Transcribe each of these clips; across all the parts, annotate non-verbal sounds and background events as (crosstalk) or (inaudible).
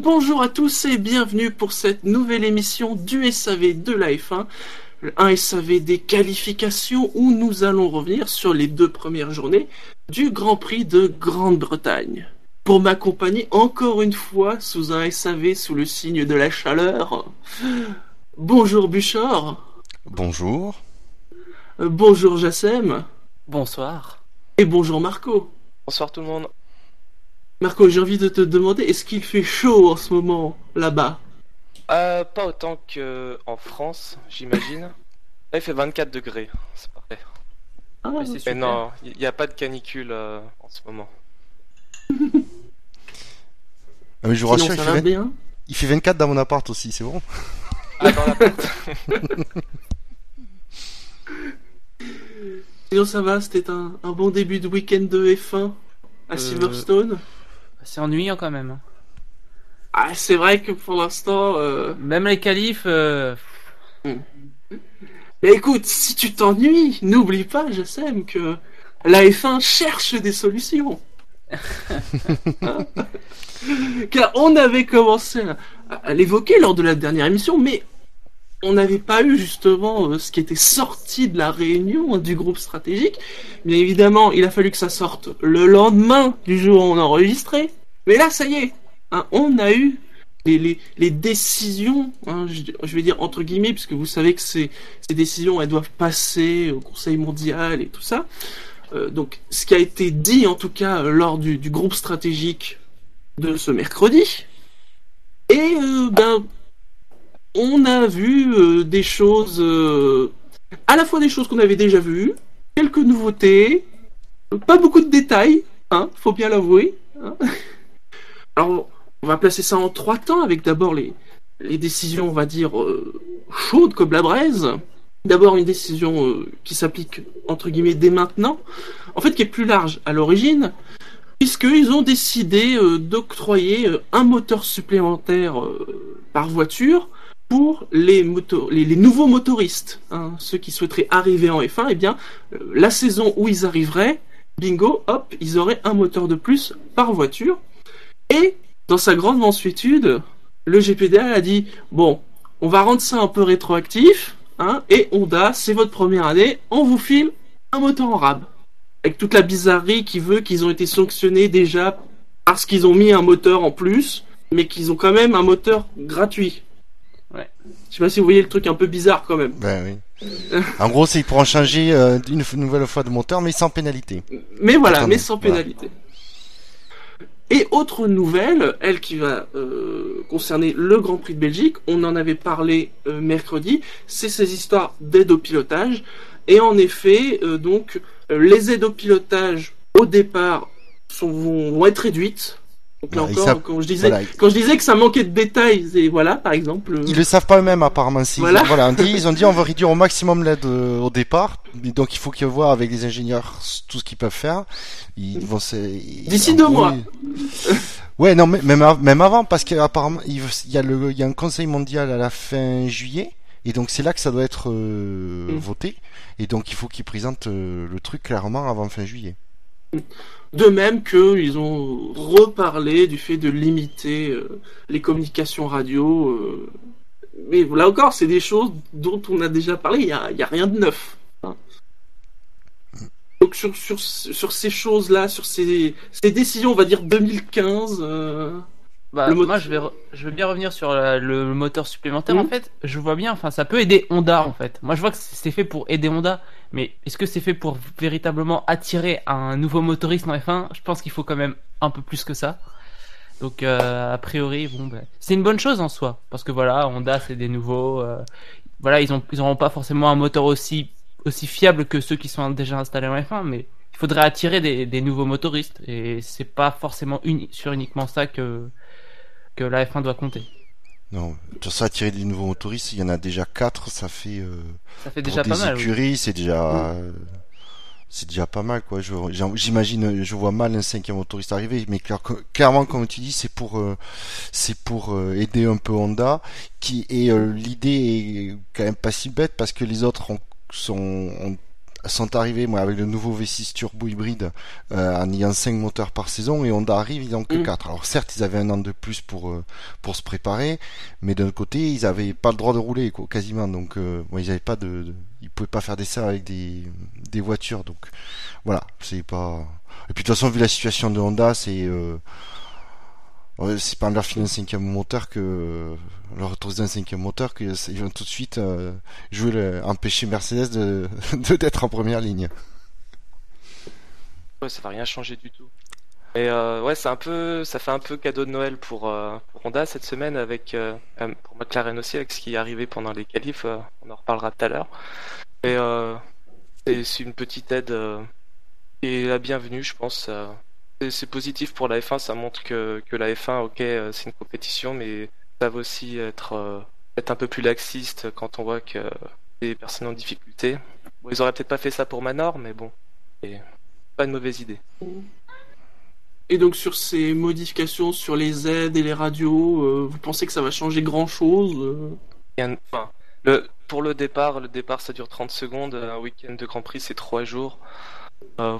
Bonjour à tous et bienvenue pour cette nouvelle émission du SAV de la F1, un SAV des qualifications où nous allons revenir sur les deux premières journées du Grand Prix de Grande-Bretagne. Pour m'accompagner encore une fois sous un SAV sous le signe de la chaleur, bonjour Bouchard. Bonjour. Euh, bonjour Jassem. Bonsoir. Et bonjour Marco. Bonsoir tout le monde. Marco, j'ai envie de te demander, est-ce qu'il fait chaud en ce moment là-bas? Euh, pas autant que en France, j'imagine. (laughs) Là, il fait 24 degrés, c'est parfait. Ah, Ouais, c'est Mais super. non, il n'y a pas de canicule euh, en ce moment. Ah, mais je vous sinon, rassure, il fait, va 20 bien il fait 24 dans mon appart aussi, c'est bon Ah, dans la porte. (laughs) Sinon ça va, c'était un, un bon début de week-end de F1 à Euh, Silverstone? C'est ennuyant quand même. Ah, c'est vrai que pour l'instant... Euh... Même les qualifs, euh, Mais écoute, si tu t'ennuies, n'oublie pas, je sais, que la F1 cherche des solutions. (laughs) Hein Car on avait commencé à, à l'évoquer lors de la dernière émission, mais on n'avait pas eu justement euh, ce qui était sorti de la réunion hein, du groupe stratégique. Bien évidemment, il a fallu que ça sorte le lendemain du jour où on enregistrait. Mais là, ça y est, hein, on a eu les, décisions, hein, je, vais dire entre guillemets, puisque vous savez que ces, décisions, elles doivent passer au Conseil mondial et tout ça. Euh, donc, ce qui a été dit, en tout cas, euh, lors du, groupe stratégique de ce mercredi. Et, ben, on a vu euh, des choses, euh, à la fois des choses qu'on avait déjà vues, quelques nouveautés, pas beaucoup de détails, hein, faut bien l'avouer. hein. (laughs) Alors, on va placer ça en trois temps, avec d'abord les, décisions, on va dire, euh, chaudes comme la braise. D'abord une décision qui s'applique, entre guillemets, dès maintenant, en fait qui est plus large à l'origine, puisqu'ils ont décidé d'octroyer un moteur supplémentaire par voiture pour les, nouveaux motoristes, hein, ceux qui souhaiteraient arriver en F1, eh bien, euh, la saison où ils arriveraient, bingo, hop, ils auraient un moteur de plus par voiture. Et, dans sa grande mansuétude, le GPDA a dit, bon, on va rendre ça un peu rétroactif, hein, et Honda, c'est votre première année, on vous file un moteur en rab. Avec toute la bizarrerie qui veut qu'ils ont été sanctionnés déjà parce qu'ils ont mis un moteur en plus, mais qu'ils ont quand même un moteur gratuit. Ouais. Je sais pas si vous voyez le truc un peu bizarre quand même. Ben oui. en gros, c'est pour en changer euh, une nouvelle fois de moteur, mais sans pénalité. Mais voilà, mais sans voilà. pénalité. Et autre nouvelle, elle qui va euh, concerner le Grand Prix de Belgique, on en avait parlé euh, mercredi, c'est ces histoires d'aide au pilotage. Et en effet, donc, les aides au pilotage au départ sont, vont, vont être réduites. Donc là encore, savent- quand je disais, Voilà. quand je disais que ça manquait de détails, et voilà, par exemple. euh, Ils le savent pas eux-mêmes apparemment. Si Voilà. voilà. on dit, (laughs) ils ont dit on va réduire au maximum l'aide euh, au départ. Donc il faut qu'ils voient avec les ingénieurs tout ce qu'ils peuvent faire. Ils vont se... D'ici deux mois. (laughs) Ouais, non, mais même, av- même avant, parce qu'apparemment il y a le, il y a un conseil mondial à la fin juillet. Et donc c'est là que ça doit être euh, Mm. voté. Et donc il faut qu'ils présentent euh, le truc clairement avant fin juillet. De même qu'ils ont reparlé du fait de limiter euh, les communications radio. euh. Mais là encore, c'est des choses dont on a déjà parlé, il n'y a, il y a rien de neuf. hein. Donc sur, sur, sur ces choses-là, sur ces, ces décisions, on va dire 2015, euh, bah, Le mot- moi je vais, re- je veux bien revenir sur la- le moteur supplémentaire. Mhm. En fait, je vois bien, enfin, ça peut aider Honda en fait. Moi je vois que c'est fait pour aider Honda, mais est-ce que c'est fait pour véritablement attirer un nouveau motoriste en F1 Je pense qu'il faut quand même un peu plus que ça. Donc euh, a priori, bah, c'est une bonne chose en soi, parce que voilà, Honda c'est des nouveaux. euh, voilà, ils ont, ils auront pas forcément un moteur aussi fiable que ceux qui sont déjà installés en F1, mais il faudrait attirer des, nouveaux motoristes et c'est pas forcément sur uniquement ça que la F1 doit compter. Non, façon, attirer des nouveaux motoristes, il y en a déjà quatre, ça fait euh, Ça fait pour déjà des oui. écuries, c'est déjà euh, c'est déjà pas mal quoi. J'imagine, je vois mal un cinquième motoriste arriver, mais clair- clairement, comme tu dis, c'est pour euh, c'est pour euh, aider un peu Honda, qui et euh, l'idée est quand même pas si bête parce que les autres ont, sont ont sont arrivés moi, avec le nouveau V6 turbo hybride euh, en ayant 5 moteurs par saison et Honda arrive, ils n'ont que Mm. 4. Alors certes, ils avaient un an de plus pour, euh, pour se préparer, mais d'un côté, ils avaient pas le droit de rouler quoi, quasiment. Donc euh, bon, ils avaient pas de, de- ils pouvaient pas faire des serres avec des, des voitures. Donc voilà, c'est pas. Et puis de toute façon, vu la situation de Honda, c'est euh, c'est en leur filant un cinquième moteur que leur autoriser un cinquième moteur que c'est- ils vont tout de suite euh, jouer empêcher Mercedes (laughs) de d'être en première ligne. Ouais, ça va rien changer du tout. Et euh, ouais, c'est un peu, ça fait un peu cadeau de Noël pour, euh, pour Honda cette semaine avec pour McLaren aussi avec ce qui est arrivé pendant les qualifs. on en reparlera tout à l'heure. Et c'est une petite aide et la bienvenue, je pense. C'est- c'est positif pour la F1, ça montre que, que la F1, ok, euh, c'est une compétition, mais ça va aussi être, euh, être un peu plus laxiste quand on voit que des personnes en difficulté. Bon, ils auraient peut-être pas fait ça pour Manor, mais bon, et pas une mauvaise idée. Et donc sur ces modifications sur les aides et les radios, euh, vous pensez que ça va changer grand chose Rien- Enfin, le, pour le départ, le départ ça dure 30 secondes, un week-end de Grand Prix c'est 3 jours. Euh,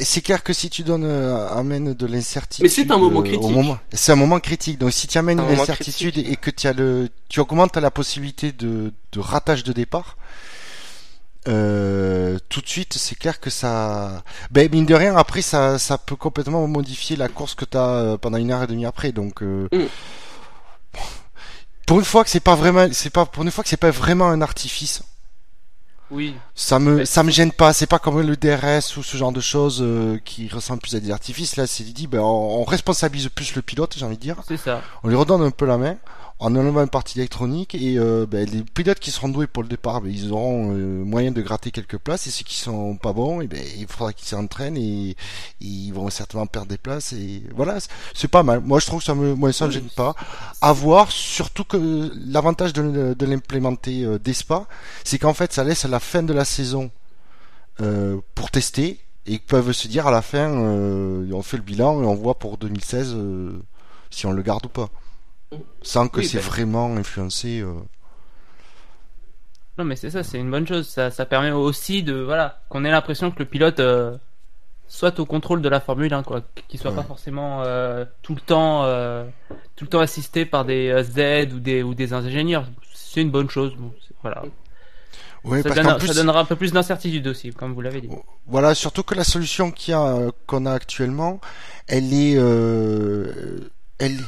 c'est clair que si tu donnes euh, amènes de l'incertitude, Mais c'est un moment euh, au critique. moment- c'est un moment critique. Donc si tu amènes l'incertitude et que tu as le, tu augmentes la possibilité de, de ratage de départ. Euh, tout de suite, c'est clair que ça, ben mine de rien, après ça, ça peut complètement modifier la course que tu as pendant une heure et demie après. Donc, euh, Mm. pour une fois que c'est pas vraiment, c'est pas pour une fois que c'est pas vraiment un artifice. Oui. Ça me, Mais ça me gêne pas. C'est pas comme le DRS ou ce genre de choses euh, qui ressemblent plus à des artifices. Là, c'est dit, ben, on, on responsabilise plus le pilote, j'ai envie de dire. C'est ça. On lui redonne un peu la main en enlevant une partie électronique et euh, ben, les pilotes qui seront doués pour le départ, ben, ils auront euh, moyen de gratter quelques places et ceux qui sont pas bons, et ben, il faudra qu'ils s'entraînent et, et ils vont certainement perdre des places et voilà, c'est- pas mal. Moi, je trouve que ça me, moi, ça me gêne pas. À voir, surtout que l'avantage de, de l'implémenter euh, Spa, c'est qu'en fait, ça laisse la fin de la saison euh, pour tester et ils peuvent se dire à la fin, on fait le bilan et on voit pour 2016 euh, si on le garde ou pas. Sans que Oui, c'est ben- vraiment influencé. euh. Non, mais c'est ça, c'est une bonne chose. Ça, ça permet aussi de, voilà, qu'on ait l'impression que le pilote euh, soit au contrôle de la Formule 1, quoi, qu'il soit Ouais. pas forcément euh, tout le temps, tout le temps assisté par des Z ou des ou des ingénieurs. C'est une bonne chose. Bon, voilà. Ouais, ça, parce donne- qu'en plus, ça donnera un peu plus d'incertitude aussi, comme vous l'avez dit. voilà, surtout que la solution a, qu'on a actuellement, elle est, elle,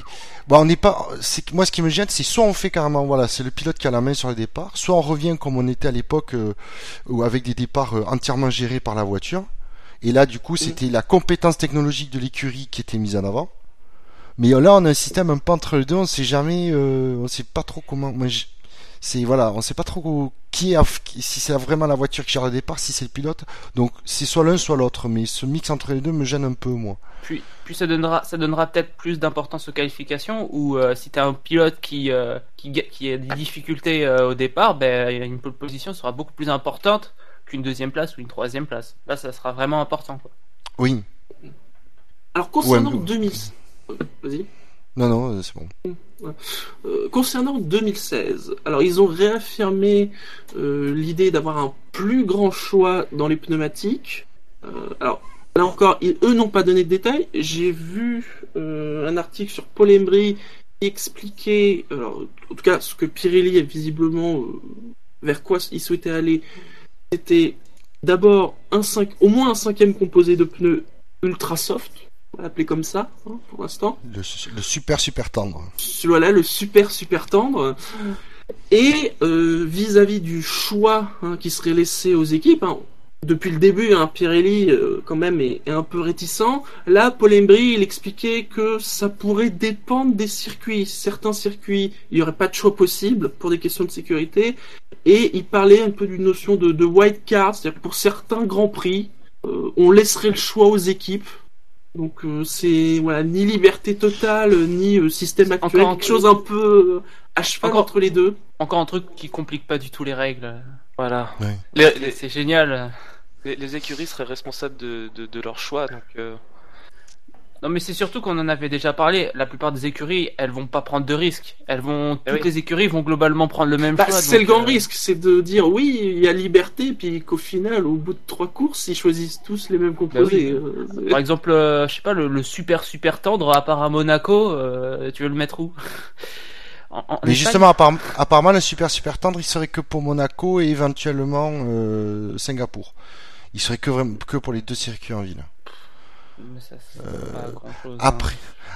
bon, on n'est pas, c'est moi ce qui me gêne, c'est soit on fait carrément, voilà, c'est le pilote qui a la main sur le départ, soit on revient comme on était à l'époque, euh, où avec des départs euh, entièrement gérés par la voiture. Et là, du coup, c'était la compétence technologique de l'écurie qui était mise en avant. Mais là, on a un système un peu entre les deux. On sait jamais, euh, on sait pas trop comment. Moi, c'est voilà, on sait pas trop qui a, si c'est vraiment la voiture qui gère le départ, si c'est le pilote. Donc, c'est soit l'un, soit l'autre. Mais ce mix entre les deux me gêne un peu, moi. Puis, puis ça donnera, ça donnera peut-être plus d'importance aux qualifications ou euh, si tu as un pilote qui, euh, qui, qui a des difficultés euh, au départ, ben, une pole position sera beaucoup plus importante qu'une deuxième place ou une troisième place. Là, ça sera vraiment important. Quoi. Oui. Alors concernant Ouais, mais- 2000, euh, vas-y. Non, non, euh, c'est bon. Euh, concernant 2016, alors ils ont réaffirmé euh, l'idée d'avoir un plus grand choix dans les pneumatiques. Alors là encore, ils- eux n'ont pas donné de détails. J'ai vu un article sur Paul Embry qui expliquait, alors, en tout cas ce que Pirelli est visiblement vers quoi il souhaitait aller, c'était d'abord au moins un cinquième composé de pneus ultra soft, on va l'appeler comme ça hein, pour l'instant. Le, le super, super tendre. voilà le super super tendre. Et euh, vis-à-vis du choix hein, qui serait laissé aux équipes hein, depuis le début hein, Pirelli euh, quand même est, est un peu réticent. Là Paul Embry il expliquait que ça pourrait dépendre des circuits. Certains circuits il n'y aurait pas de choix possible pour des questions de sécurité. Et il parlait un peu d'une notion de, de white card c'est-à-dire que pour certains grands prix euh, on laisserait le choix aux équipes donc euh, c'est voilà ni liberté totale ni euh, système actuel, Encore un quelque chose un peu euh, à cheval Encore- entre les deux. Encore un truc qui complique pas du tout les règles. Voilà. Ouais. Les, C'est- les, C'est génial. les- les écuries seraient responsables de, de, de leur choix, donc euh, Non, mais c'est surtout qu'on en avait déjà parlé. La plupart des écuries, elles vont pas prendre de risques. Elles vont, Eh toutes oui. les écuries vont globalement prendre le même Bah, choix. c'est le grand euh, risque, c'est de dire oui, il y a liberté, puis qu'au final, au bout de trois courses, ils choisissent tous les mêmes composés. euh, Par exemple, euh, je sais pas, le, le super super tendre, à part à Monaco, euh, tu veux le mettre où? (laughs) En- en Mais Espagne? justement, appar- apparemment, le super super tendre, il serait que pour Monaco et éventuellement euh, Singapour. Il serait que, que pour les deux circuits en ville. Mais ça, c'est pas grand-chose, hein. Après,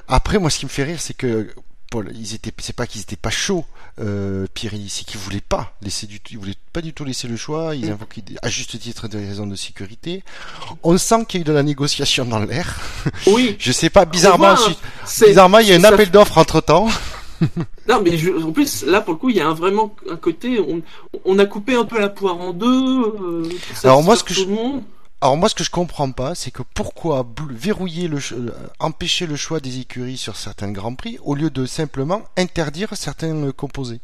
après, moi, ce qui me fait rire, c'est que Paul, ils étaient, c'est pas qu'ils étaient pas chauds, euh, Pirelli, c'est qu'ils voulaient pas laisser du tout, ils voulaient pas du tout laisser le choix. Ils Mm. invoquaient des- à juste titre des raisons de sécurité. On sent qu'il y a eu de la négociation dans l'air. (laughs) Oui, Je sais pas, bizarrement, voit, bizarrement, il y a un ça- appel d'offres entre temps. (laughs) Non, mais je- en plus, là, pour le coup, il y a un, vraiment un côté. On, on a coupé un peu la poire en deux. euh, Alors, moi, ce que tout je- le monde. Alors moi ce que je comprends pas, c'est que pourquoi verrouiller le euh, empêcher le choix des écuries sur certains grands prix au lieu de simplement interdire certains composés.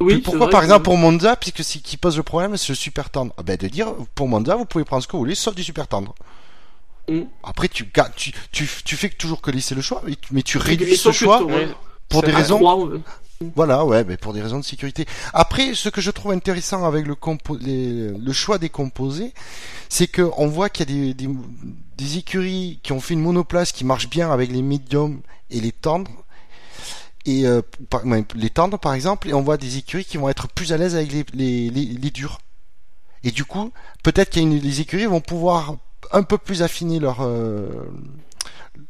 Oui, pourquoi par exemple pour Monza, puisque c'est qui pose le problème, c'est le super tendre? Ah ben de dire pour Monza, vous pouvez prendre ce que vous voulez sauf du super tendre. Après tu, tu, tu, fais toujours que laisser le choix, mais tu, réduis ce choix pour des raisons. Voilà, ouais, ben pour des raisons de sécurité. Après, ce que je trouve intéressant avec le, choix des composés, c'est que on voit qu'il y a des, écuries qui ont fait une monoplace qui marche bien avec les médiums et les tendres. Et euh, les tendres par exemple, et on voit des écuries qui vont être plus à l'aise avec les, les, durs. Et du coup, peut-être une, les écuries vont pouvoir un peu plus affiner leur euh,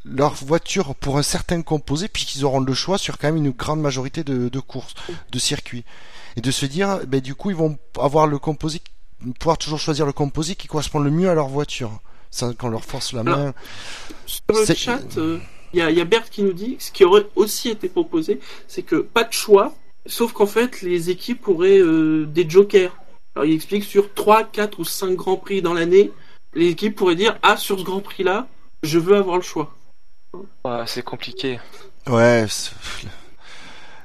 leur voiture pour un certain composé, puisqu'ils auront le choix sur quand même une grande majorité de, de courses, de circuits. Et de se dire, ben, du coup, ils vont avoir le composé, pouvoir toujours choisir le composé qui correspond le mieux à leur voiture. Sans qu'on leur force la main. Sur le chat, euh, il y, a, y a Bert qui nous dit ce qui aurait aussi été proposé, c'est que pas de choix, sauf qu'en fait, les équipes auraient euh, des jokers. Alors, il explique sur 3, 4 ou 5 grands prix dans l'année, les équipes pourraient dire Ah, sur ce grand prix-là, je veux avoir le choix. Ouais, c'est compliqué. Ouais,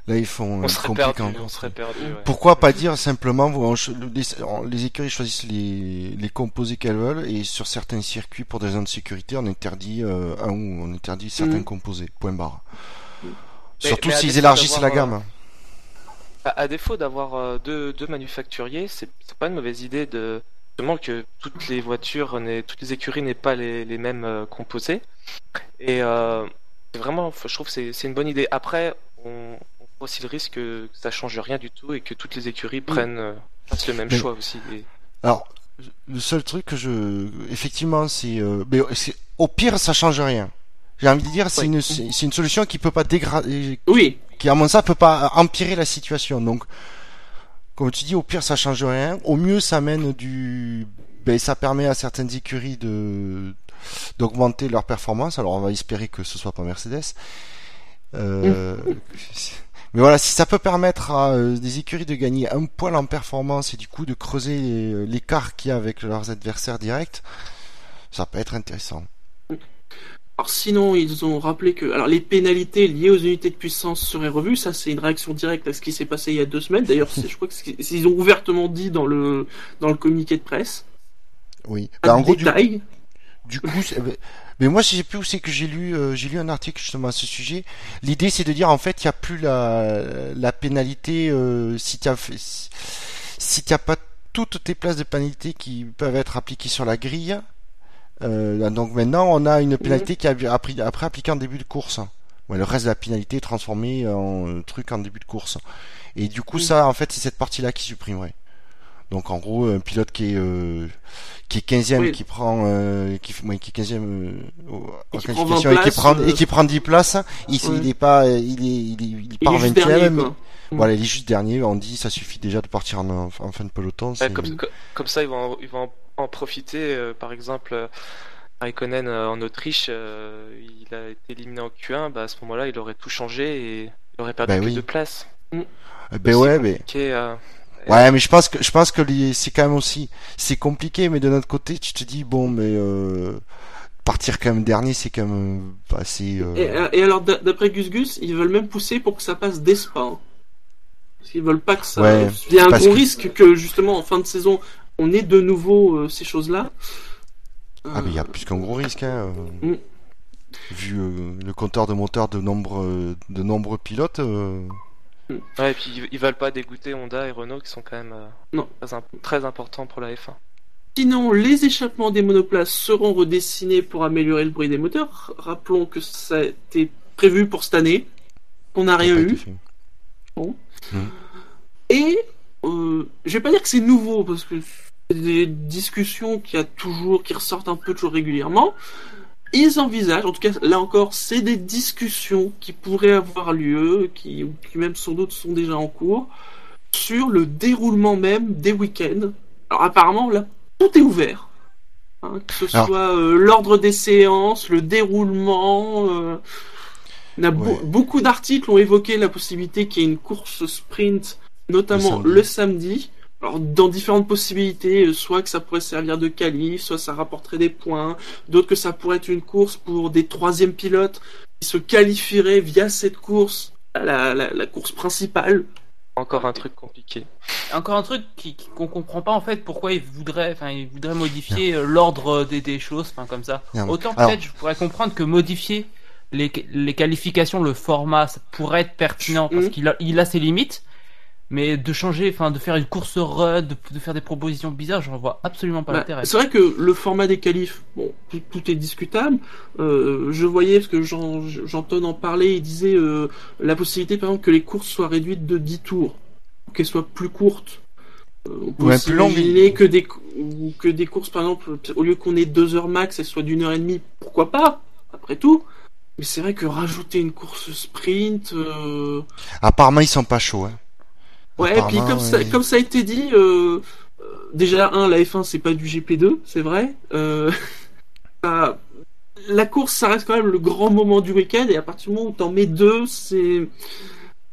là ils font On euh, serait compliqué perdu. On serait perdu. ouais. Pourquoi pas dire simplement, on les, les écuries choisissent les, les composés qu'elles veulent et sur certains circuits, pour des raisons de sécurité, on interdit euh, un ou on interdit certains Mm. composés. Point barre. Mais- Surtout s'ils élargissent la gamme. À, à défaut d'avoir euh, deux, deux manufacturiers, c'est pas une mauvaise idée de justement que toutes les voitures, toutes les écuries n'aient pas les, les mêmes euh, composés. Et euh, vraiment, je trouve que c'est une bonne idée. Après, on, on prend aussi le risque que ça change rien du tout et que toutes les écuries prennent euh, fassent le même Mais- choix aussi. Et- Alors, le seul truc que je, effectivement, c'est, euh, au pire, ça change rien. J'ai envie de dire, c'est Oui. une, c'est c'est une solution qui peut pas dégrader, Oui, qui à mon sens peut pas empirer la situation. Donc, comme tu dis, au pire ça change rien. Au mieux ça mène du, ben ça permet à certaines écuries de d'augmenter leur performance. Alors on va espérer que ce soit pas Mercedes. Euh, (laughs) Mais voilà, si ça peut permettre à euh, des écuries de gagner un poil en performance et du coup de creuser les- l'écart qu'il y a avec leurs adversaires directs, ça peut être intéressant. Alors sinon, ils ont rappelé que alors les pénalités liées aux unités de puissance seraient revues. Ça, c'est une réaction directe à ce qui s'est passé il y a deux semaines. D'ailleurs, je crois que c'est- ils ont ouvertement dit dans le dans le communiqué de presse. Oui. Ben, en gros, du, coup, ben, mais moi, je sais plus où c'est que j'ai lu, euh, j'ai lu un article justement à ce sujet. L'idée, c'est de dire en fait, il n'y a plus la, la pénalité euh, si tu as fait, si, si t'as pas toutes tes places de pénalité qui peuvent être appliquées sur la grille. Euh, donc maintenant, on a une pénalité qui est appris- après appliquée en début de course. Ouais, le reste de la pénalité est transformé en euh, truc en début de course. Et du coup, Mm. ça, en fait, c'est cette partie-là qui supprimerait. Donc en gros, un pilote qui est euh, qui est 15e, Oui. qui prend euh, qui, ouais, qui est 15e euh, au- en Et qui prend qualification 20 et qui prend euh, et qui prend 10 places, il, Ouais. il est pas il est il est, il Il part est juste 20e, dernier, mais- quoi. voilà, il est juste dernier, on dit ça suffit déjà de partir en, en fin de peloton, Ouais, comme, co- comme ça, ils vont, en- ils vont en, profiter. euh, par exemple, euh, Raikkonen euh, en Autriche, euh, il a été éliminé en Q1. Bah, à ce moment-là, il aurait tout changé et il aurait perdu Bah que oui. deux places. Euh, ben ouais, mais euh, Ouais, mais je pense que je pense que les- c'est quand même aussi c'est compliqué, mais de notre côté, tu te dis bon, mais euh, partir quand même dernier, c'est quand même assez. euh, Et, et alors, d'a- d'après Gus Gus, ils veulent même pousser pour que ça passe dès Spa. hein. Parce qu'ils veulent pas que ça. Ouais, Il y a un gros que- risque que justement en fin de saison, on ait de nouveau euh, ces choses-là. Ah, mais il y a plus qu'un gros risque. Hein. euh. Vu euh, le compteur de moteur de nombreux, de nombreux pilotes. euh, Ouais, et puis ils- ils veulent pas dégoûter Honda et Renault qui sont quand même euh, Non. très, imp- très importants pour la F1. Sinon, les échappements des monoplaces seront redessinés pour améliorer le bruit des moteurs. Rappelons que ça a été prévu pour cette année. On n'a rien eu. fait. Et euh, je vais pas dire que c'est nouveau parce que des discussions qui a toujours, qui ressortent un peu toujours régulièrement. Ils envisagent, en tout cas là encore, c'est des discussions qui pourraient avoir lieu, qui, ou qui même sans doute sont déjà en cours, sur le déroulement même des week-ends. Alors apparemment là, tout est ouvert. Hein, que ce Alors- soit euh, l'ordre des séances, le déroulement. euh, on a beau- Ouais. beaucoup d'articles ont évoqué la possibilité qu'il y ait une course sprint, notamment Le le samedi. Alors dans différentes possibilités, euh, soit que ça pourrait servir de qualif, soit ça rapporterait des points, d'autres que ça pourrait être une course pour des troisièmes pilotes qui se qualifieraient via cette course à la, la- la course principale. Encore un truc compliqué. Encore un truc qu'on comprend pas en fait pourquoi ils voudraient, enfin ils voudraient modifier euh, l'ordre des, des choses, enfin comme ça. Autant alors- peut-être je pourrais comprendre que modifier les, les qualifications, le format, ça pourrait être pertinent parce Mhm. qu'il a, il a ses limites. Mais de changer, enfin de faire une course run, de, de faire des propositions bizarres, j'en vois absolument pas Bah, l'intérêt. c'est vrai que le format des qualifs, bon, tout, tout est discutable. Euh, je voyais, parce que Jean- Jean-Ton en parlait, il disait euh, la possibilité, par exemple, que les courses soient réduites de 10 tours, qu'elles soient plus courtes. Euh, on peut Ouais, imaginer que des, cou- ou que des courses, par exemple, au lieu qu'on ait 2 heures max, elles soient d'une heure et demie, pourquoi pas, après tout. Mais c'est vrai que rajouter une course sprint, euh, Apparemment, ils sont pas chauds. Hein. Ouais, et puis comme ça, ouais. comme ça a été dit, euh, euh, déjà un, la F1 c'est pas du GP2, c'est vrai. Euh, (laughs) ça- la course, ça reste quand même le grand moment du week-end, et à partir du moment où t'en mets deux, c'est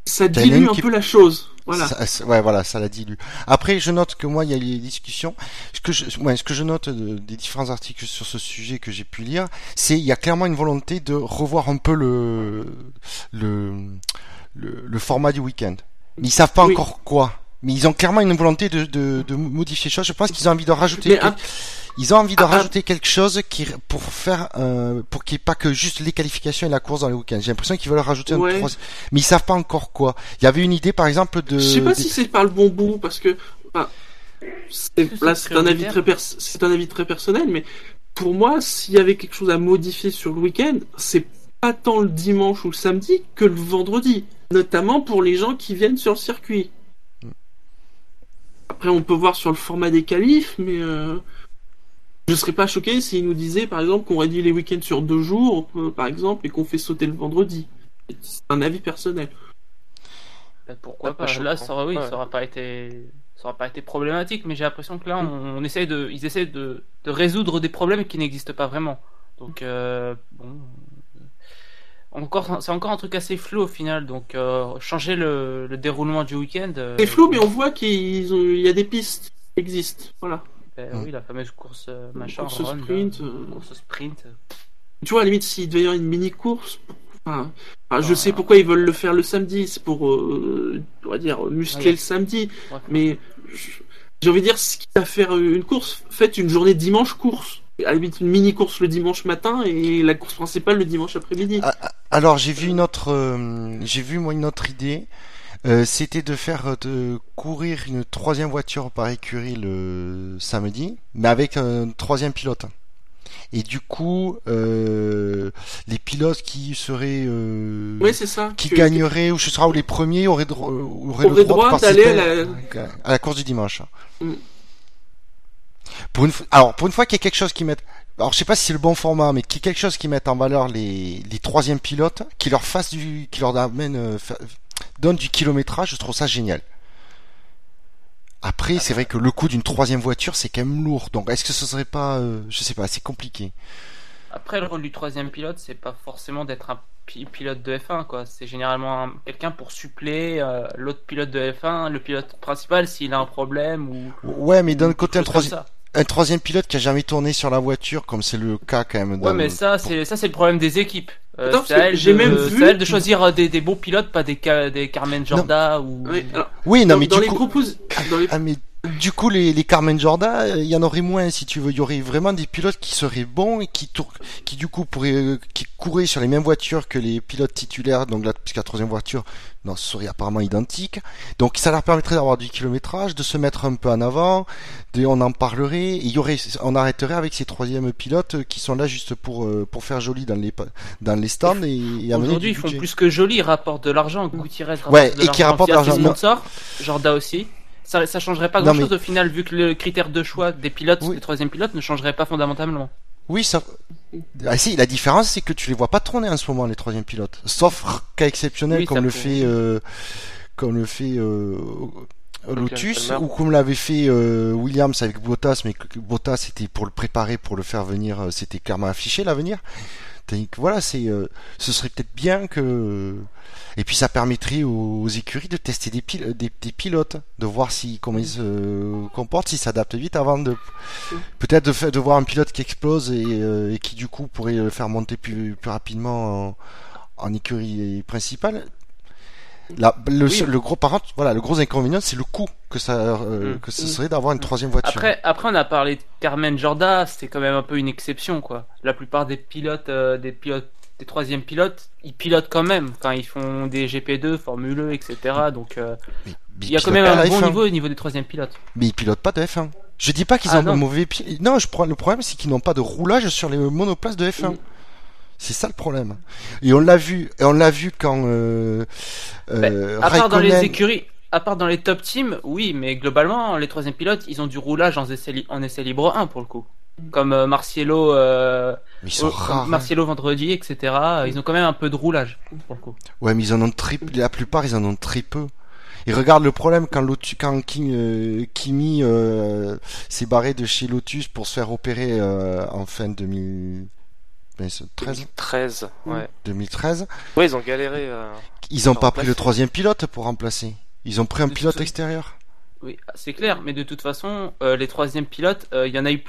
ça dilue un qui- peu la chose. Voilà. Ça- ouais, voilà, ça la dilue. Après, je note que moi, il y a les discussions. Ce que je, ouais, ce que je note de- des différents articles sur ce sujet que j'ai pu lire, c'est il y a clairement une volonté de revoir un peu le le le, le format du week-end. Mais ils savent pas Oui. encore quoi. Mais ils ont clairement une volonté de, de, de modifier les choses. Je pense qu'ils ont envie de rajouter. Mais quel- ap- Ils ont envie de ah, ah. rajouter quelque chose qui pour faire euh, pour qu'il n'y ait pas que juste les qualifications et la course dans les week-ends. J'ai l'impression qu'ils veulent rajouter un Ouais. troisième. Mais ils savent pas encore quoi. Il y avait une idée, par exemple, de. Je sais pas des- si c'est par le bon bout, parce que enfin, c'est- que là c'est un avis très pers- c'est un avis très personnel, mais pour moi, s'il y avait quelque chose à modifier sur le week-end, c'est pas tant le dimanche ou le samedi que le vendredi, notamment pour les gens qui viennent sur le circuit. Après, on peut voir sur le format des qualifs, mais euh, je serais pas choqué s'ils nous disaient, par exemple, qu'on réduit les week-ends sur deux jours, euh, par exemple, et qu'on fait sauter le vendredi. C'est un avis personnel. Bah, pourquoi pas pas. Là, ça aurait, oui, Ouais. ça aurait pas été, ça aurait pas été problématique, mais j'ai l'impression que là, on, on essaie de, ils essaient de, de résoudre des problèmes qui n'existent pas vraiment. Donc, euh, bon, encore, c'est encore un truc assez flou au final. Donc, euh, changer le, le déroulement du week-end. euh, C'est flou, mais on voit qu'il y a des pistes qui existent. Voilà. ben oui, la fameuse course euh, machin, Course run, sprint, euh. course sprint. Tu vois, à la limite, s'il devait y avoir une mini-course, enfin, enfin, je sais pourquoi ils veulent le faire le samedi, c'est pour, euh, on va dire, muscler Ouais. le samedi, Ouais. mais j'ai envie de dire, ce qui à faire une course, faites une journée dimanche course. À une mini-course le dimanche matin et la course principale le dimanche après-midi. Ah, ah, Alors j'ai vu une autre, euh, j'ai vu moi une autre idée. Euh, C'était de faire euh, de courir une troisième voiture par écurie le samedi, mais avec un troisième pilote. Et du coup, euh, les pilotes qui seraient euh, Oui, c'est ça. qui que- gagneraient ou ce sera ou les premiers auraient, dro- auraient Auraient le droit, droit d'aller à la course du dimanche. Mm. Pour une, fois- alors pour une fois qu'il y a quelque chose qui met alors je sais pas si c'est le bon format, mais qu'il y ait quelque chose qui mette en valeur les, les troisièmes pilotes, qui leur fasse du, qui leur amène, euh, donne du kilométrage, je trouve ça génial. Après, c'est vrai que le coût d'une troisième voiture, c'est quand même lourd. Donc, est-ce que ce serait pas, euh, je sais pas, c'est compliqué. Après, le rôle du troisième pilote, c'est pas forcément d'être un pi- pilote de F1, quoi. C'est généralement un- quelqu'un pour suppléer euh, l'autre pilote de F1, le pilote principal, s'il a un problème ou. Ouais, mais d'un côté, un troisième. Un troisième pilote qui a jamais tourné sur la voiture, comme c'est le cas quand même. Ouais, mais ça, c'est ça, c'est le problème des équipes. Euh, c'est j'ai de- même c'est vu- elle de choisir euh, des, des bons pilotes, pas des, des Carmen Jorda ou. Oui, alors, Oui, non, dans, mais dans du les coup, propos, dans les- ah, mais du coup, les, les Carmen Jorda, euh, il y en aurait moins si tu veux. Il y aurait vraiment des pilotes qui seraient bons et qui, tour- qui du coup pourraient, euh, qui couraient sur les mêmes voitures que les pilotes titulaires. Donc là, puisque la troisième voiture, non, serait apparemment identique. Donc ça leur permettrait d'avoir du kilométrage, de se mettre un peu en avant. De, on en parlerait. Et y aurait, on arrêterait avec ces troisièmes pilotes qui sont là juste pour euh, pour faire joli dans les dans les stands et, et Aujourd'hui, ils font plus que joli, ils rapportent de l'argent. Gutiérrez rapporte Ouais, de et qui l'argent rapporte de l'argent. Jorda aussi. Ça, ça changerait pas Non, grand chose mais- au final, vu que le critère de choix des pilotes, Oui. des troisième pilotes, ne changerait pas fondamentalement. Oui, ça. Ah, si, la différence, c'est que tu les vois pas tourner en ce moment, les troisième pilotes. Sauf cas exceptionnel, Oui, comme le fait, euh, comme le fait euh, Lotus, ou comme l'avait fait euh, Williams avec Bottas, mais Bottas c'était pour le préparer, pour le faire venir, euh, c'était clairement affiché l'avenir. Voilà, c'est, euh, ce serait peut-être bien que, et puis ça permettrait aux, écuries de tester des, pil- des, pilotes, de voir si comment ils se comportent, s'ils s'adaptent vite avant de, peut-être de, de voir un pilote qui explose et, euh, et qui du coup pourrait le faire monter plus, rapidement en, en écurie principale. Là, le, Oui. seul- le gros par contre, voilà, le gros inconvénient, c'est le coût que ça, euh, Mm. que ce serait d'avoir une troisième voiture. Après, après, on a parlé de Carmen Jorda, c'était quand même un peu une exception, quoi. La plupart des pilotes, euh, des pilotes, des troisième pilotes, ils pilotent quand même quand ils font des GP2, Formule E, etc. Donc, euh, Mais- mais il y a quand même un la bon F1. niveau au niveau des troisième pilotes. Mais ils pilotent pas de F1. Je dis pas qu'ils Ah, ont de non. mauvais pilotes. Non, je prends le problème, c'est qu'ils n'ont pas de roulage sur les monoplaces de F1. Mm. C'est ça le problème. Et on l'a vu, et on l'a vu quand euh, euh, à part dans les écuries, à part dans les top teams, oui, mais globalement, les troisième pilotes, ils ont du roulage en essai, li- en essai libre 1 pour le coup. Comme euh, Marciello, euh, Mais ils sont euh, rares. hein. Vendredi, etc. Ils ont quand même un peu de roulage pour le coup. Ouais, mais ils en ont très, la plupart, ils en ont très peu. Et regarde le problème quand, Lotus, quand Kim- euh, Kimi s'est barré de chez Lotus pour se faire opérer en fin 2013, 13, ouais. 2013. Ouais, ils ont galéré. euh, Ils ont Pour pas pris le troisième pilote pour remplacer. Ils ont pris un De pilote extérieur. Oui, c'est clair, mais de toute façon, euh, les troisième pilotes, euh, il y en a eu,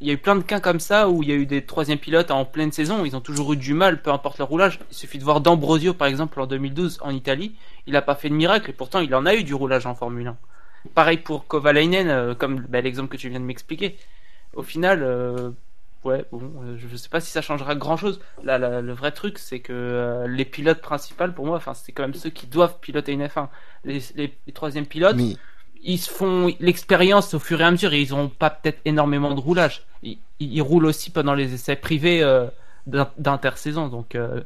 il y a eu plein de cas comme ça où il y a eu des troisième pilotes en pleine saison, ils ont toujours eu du mal, peu importe le roulage. Il suffit de voir D'Ambrosio par exemple en 2012 en Italie, il a pas fait de miracle et pourtant il en a eu du roulage en Formule 1. Pareil pour Kovalainen, euh, comme bah, l'exemple que tu viens de m'expliquer. Au final, euh, ouais, bon, euh, je, sais pas si ça changera grand chose. Là, la- le vrai truc, c'est que euh, les pilotes principaux, pour moi, enfin, c'est quand même ceux qui doivent piloter une F1. Les, les, les troisième pilotes, Mais ils se font l'expérience au fur et à mesure et ils ont pas peut-être énormément de roulage. Ils, ils roulent aussi pendant les essais privés euh, d'in- d'intersaison, donc euh,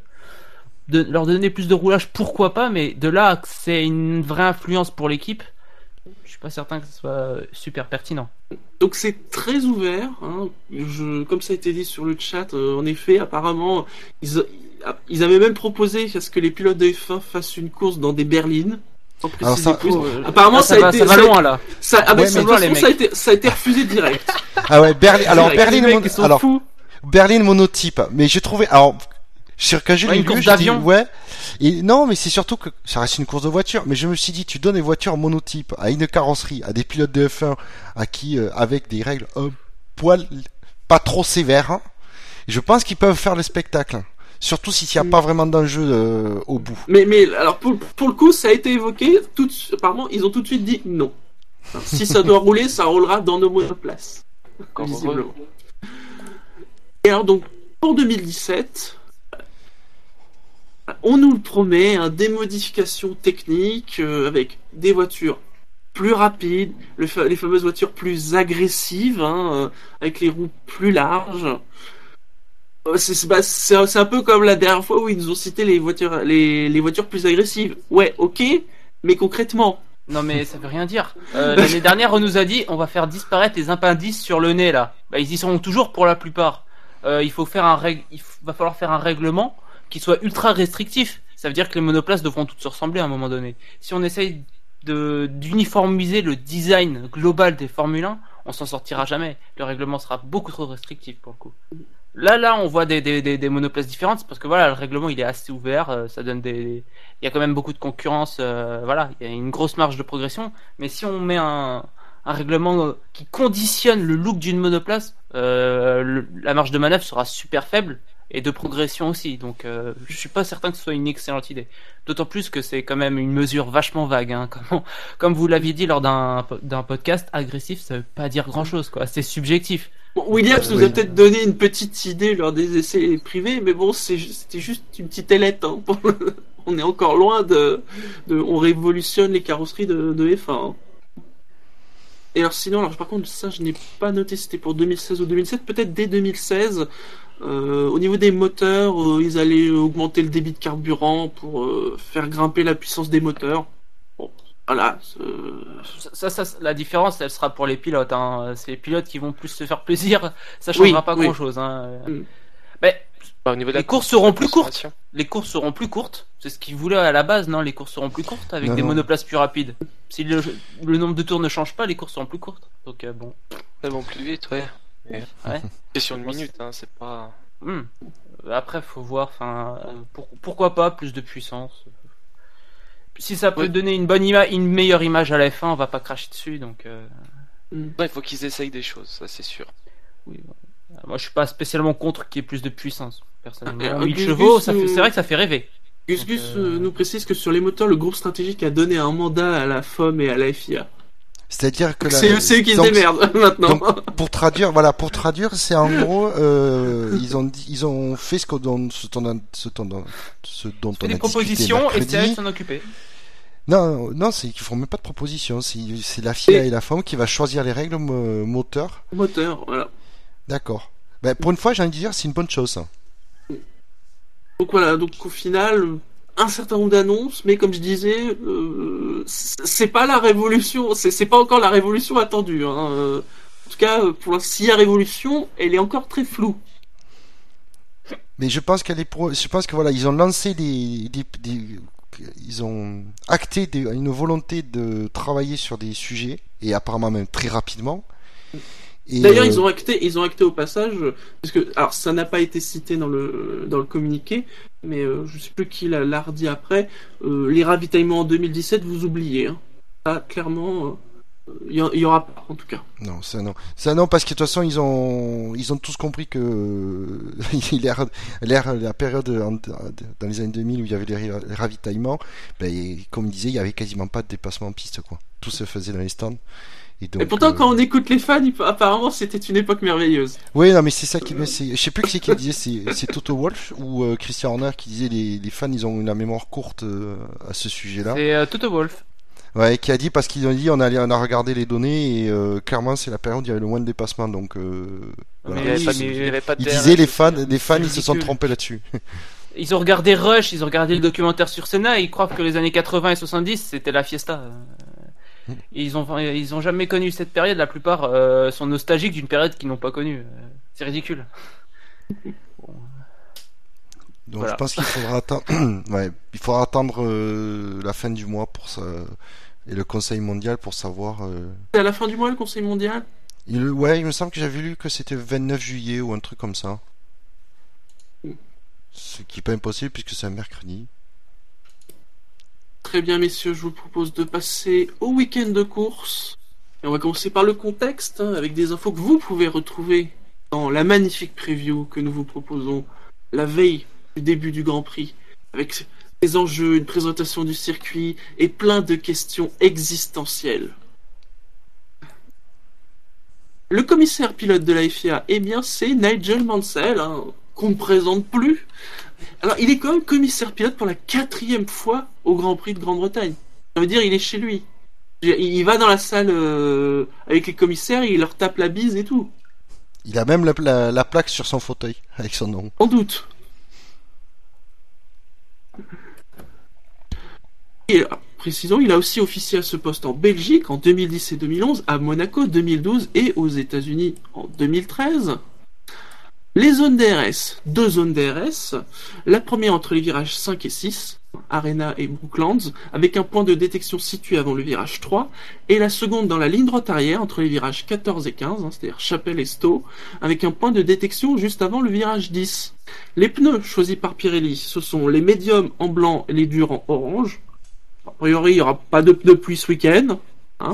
de leur donner plus de roulage, pourquoi pas, mais de là c'est une vraie influence pour l'équipe, suis pas certain que ce soit super pertinent. Donc c'est très ouvert. Hein. Je, comme ça a été dit sur le chat, euh, en effet, apparemment, ils, ils avaient même proposé à ce que les pilotes de F1 fassent une course dans des berlines. Sans préciser ça- plus. oh, Apparemment, Ah, ça, ça, va, a été, ça va ça a- loin là. ça- ah, mais Ouais, de mais- toute façon, les mecs. ça a été, ça a été refusé direct. ah ouais, Berlin. Alors Direct. Berlin, alors fous. Berlin monotype. Mais j'ai trouvé. Alors sur quand je Ouais, une course j'ai dit, d'avion. ouais. Et non, mais c'est surtout que ça reste une course de voiture. Mais je me suis dit, tu donnes des voitures monotype à une carrosserie, à des pilotes de F1, à qui euh, avec des règles un poil pas trop sévères. hein, je pense qu'ils peuvent faire le spectacle. Surtout s'il n'y a Mm. pas vraiment d'enjeu euh, au bout. Mais, mais alors pour, pour le coup, ça a été évoqué. Tout, de suite- apparemment, ils ont tout de suite dit non. Alors, si ça doit (laughs) rouler, ça roulera dans nos monoplaces. Visiblement. Et alors donc pour 2017, on nous le promet, hein, des modifications techniques euh, avec des voitures plus rapides, les fameuses voitures plus agressives, hein, euh, avec les roues plus larges. Euh, bah, c'est un peu comme la dernière fois où ils nous ont cité les voitures, plus agressives. Ouais, ok, mais concrètement, Non mais ça veut rien dire. L'année dernière, on nous a dit on va faire disparaître les appendices sur le nez là. Bah, ils y seront toujours pour la plupart. Il faut faire un il va falloir faire un règlement qui soit ultra restrictif. Ça veut dire que les monoplaces devront toutes se ressembler à un moment donné. Si on essaye d'uniformiser le design global des Formule 1, on s'en sortira jamais. Le règlement sera beaucoup trop restrictif pour le coup. Là, là, on voit des, monoplaces différentes parce que voilà, le règlement il est assez ouvert. euh, ça donne des, il y a quand même beaucoup de concurrence. euh, voilà, il y a une grosse marge de progression. Mais si on met un, règlement euh, qui conditionne le look d'une monoplace, la marge de manœuvre sera super faible. Et de progression aussi. Donc, euh, je suis pas certain que ce soit une excellente idée. D'autant plus que c'est quand même une mesure vachement vague. Hein. Comme, comme vous l'aviez dit lors d'un podcast, agressif, ça veut pas dire grand chose, quoi. C'est subjectif. Bon, Williams Euh, nous a oui. peut-être donné une petite idée lors des essais privés, mais bon, c'était juste une petite ailette. Hein. on est encore loin de, de- on révolutionne les carrosseries de, de F1. hein. Et alors sinon, alors par contre, ça je n'ai pas noté si c'était pour 2016 ou 2007, peut-être dès 2016. Euh, au niveau des moteurs, euh, ils allaient augmenter le débit de carburant pour euh, faire grimper la puissance des moteurs. Bon, voilà. Ça, ça, ça- la différence, elle sera pour les pilotes. Hein. C'est les pilotes qui vont plus se faire plaisir. (laughs) Ça changera Oui, pas oui. grand chose. Hein. Mm. Mais Bah, au niveau de Les courses seront plus courtes. les courses seront plus courtes. C'est ce qu'ils voulaient à la base, non? Les courses seront plus courtes avec Non, des non. monoplaces plus rapides. Si le, le nombre de tours ne change pas, les courses seront plus courtes. Donc euh, bon. Elles vont plus vite, ouais. Ouais. Question de minutes, hein, c'est pas. Hmm. Après, faut voir. Enfin, euh, pour- pourquoi pas plus de puissance Si ça peut Ouais. donner une bonne image, une meilleure image à la F1, on va pas cracher dessus. Donc, euh, Non, il faut qu'ils essayent des choses, ça c'est sûr. oui. Euh, Moi, je suis pas spécialement contre qu'il y ait plus de puissance. Personnellement, Ah, 1000 Gus chevaux, Gus ça fait- nous- c'est vrai que ça fait rêver. Gus Donc, Gus euh, euh, nous précise que sur les moteurs, le groupe stratégique a donné un mandat à la FOM et à la FIA. C'est-à-dire que la- C'est eux- qui se démerdent (laughs) maintenant. donc, pour traduire, voilà, pour traduire, c'est en gros, euh, ils ont dit, ils ont fait ce, qu'on dont- ce, dont on- ce dont, ce dont Fait on a des propositions et c'est à eux mercredi. de s'en occuper. Non, non, c'est qu'ils font même pas de propositions. C'est la FIA Et- et la FOM qui va choisir les règles mo- moteurs. Moteur, voilà. D'accord. Ben, pour une fois, j'ai envie de dire, c'est une bonne chose. ça. Donc voilà, donc au final, un certain nombre d'annonces, mais comme je disais, euh, c'est pas la révolution, c'est pas encore la révolution attendue. Hein. Euh, En tout cas, euh, pour s'il y a révolution, elle est encore très floue. Mais je pense qu'elle est pro... je pense que voilà, ils ont lancé des, ils ont acté une volonté de travailler sur des sujets et apparemment même très rapidement. D'ailleurs, euh, ils ont acté, ils ont acté au passage, euh, parce que, alors, ça n'a pas été cité dans le dans le communiqué, mais euh, je sais plus qui l'a l'a redit après. euh, les ravitaillements en 2017, vous oubliez. Hein. Ça, clairement, il y, aura pas, en tout cas. Non, ça non. Ça non, parce que de toute façon, ils ont, ils ont tous compris que (laughs) l'ère, la période dans les années 2000 où il y avait les, ra- les ravitaillements, ben, comme il disait, il y avait quasiment pas de dépassement en piste, quoi. Tout se faisait dans les stands. Et, donc, Et pourtant, euh, quand on écoute les fans, il- apparemment, c'était une époque merveilleuse. Oui, non, mais c'est ça qui, c'est, je sais plus qui c'est qui disait, c'est, c'est Toto Wolff ou euh, Christian Horner qui disait les, les fans, ils ont une mémoire courte euh, à ce sujet-là. C'est euh, Toto Wolf. Ouais, qui a dit parce qu'ils ont dit on a, on a regardé les données et euh, clairement c'est la période où il y avait le moins de dépassement donc euh, voilà. Il disait les fans les fans ils se sont trompés là-dessus. (laughs) Ils ont regardé Rush, ils ont regardé le documentaire sur Senna et ils croient que les années 80 et 70 c'était la fiesta. Euh, et ils ont ils ont jamais connu cette période. La plupart euh, sont nostalgiques d'une période qu'ils n'ont pas connue. C'est ridicule. Donc Voilà. je pense qu'il faudra attendre (clears throat) ouais, il faudra attendre euh, la fin du mois pour ça et le Conseil mondial pour savoir euh, C'est à la fin du mois, le Conseil mondial? Il, ouais, il me semble que j'avais lu que c'était le 29 juillet ou un truc comme ça. Ce qui est pas impossible puisque c'est un mercredi. Très bien, messieurs, je vous propose de passer au week-end de course. Et on va commencer par le contexte, hein, avec des infos que vous pouvez retrouver dans la magnifique preview que nous vous proposons la veille du début du Grand Prix, avec des enjeux, une présentation du circuit et plein de questions existentielles. Le commissaire pilote de la FIA, eh bien, c'est Nigel Mansell, hein, qu'on ne présente plus. Alors, il est quand même commissaire pilote pour la quatrième fois au Grand Prix de Grande-Bretagne. Ça veut dire il est chez lui. Il va dans la salle euh, avec les commissaires, il leur tape la bise et tout. Il a même la, la- la plaque sur son fauteuil avec son nom. Sans doute. Et euh, précisons, il a aussi officié à ce poste en Belgique en 2010 et 2011, à Monaco 2012 et aux États-Unis en 2013. Les zones DRS, deux zones DRS. La première entre les virages 5 et 6, Arena et Brooklands, avec un point de détection situé avant le virage 3, et la seconde dans la ligne droite arrière entre les virages 14 et 15, hein, c'est-à-dire Chapelle et Stowe, avec un point de détection juste avant le virage 10. Les pneus choisis par Pirelli, ce sont les médiums en blanc et les durs en orange. A priori, il n'y aura pas de pneus pluie ce week-end. (laughs)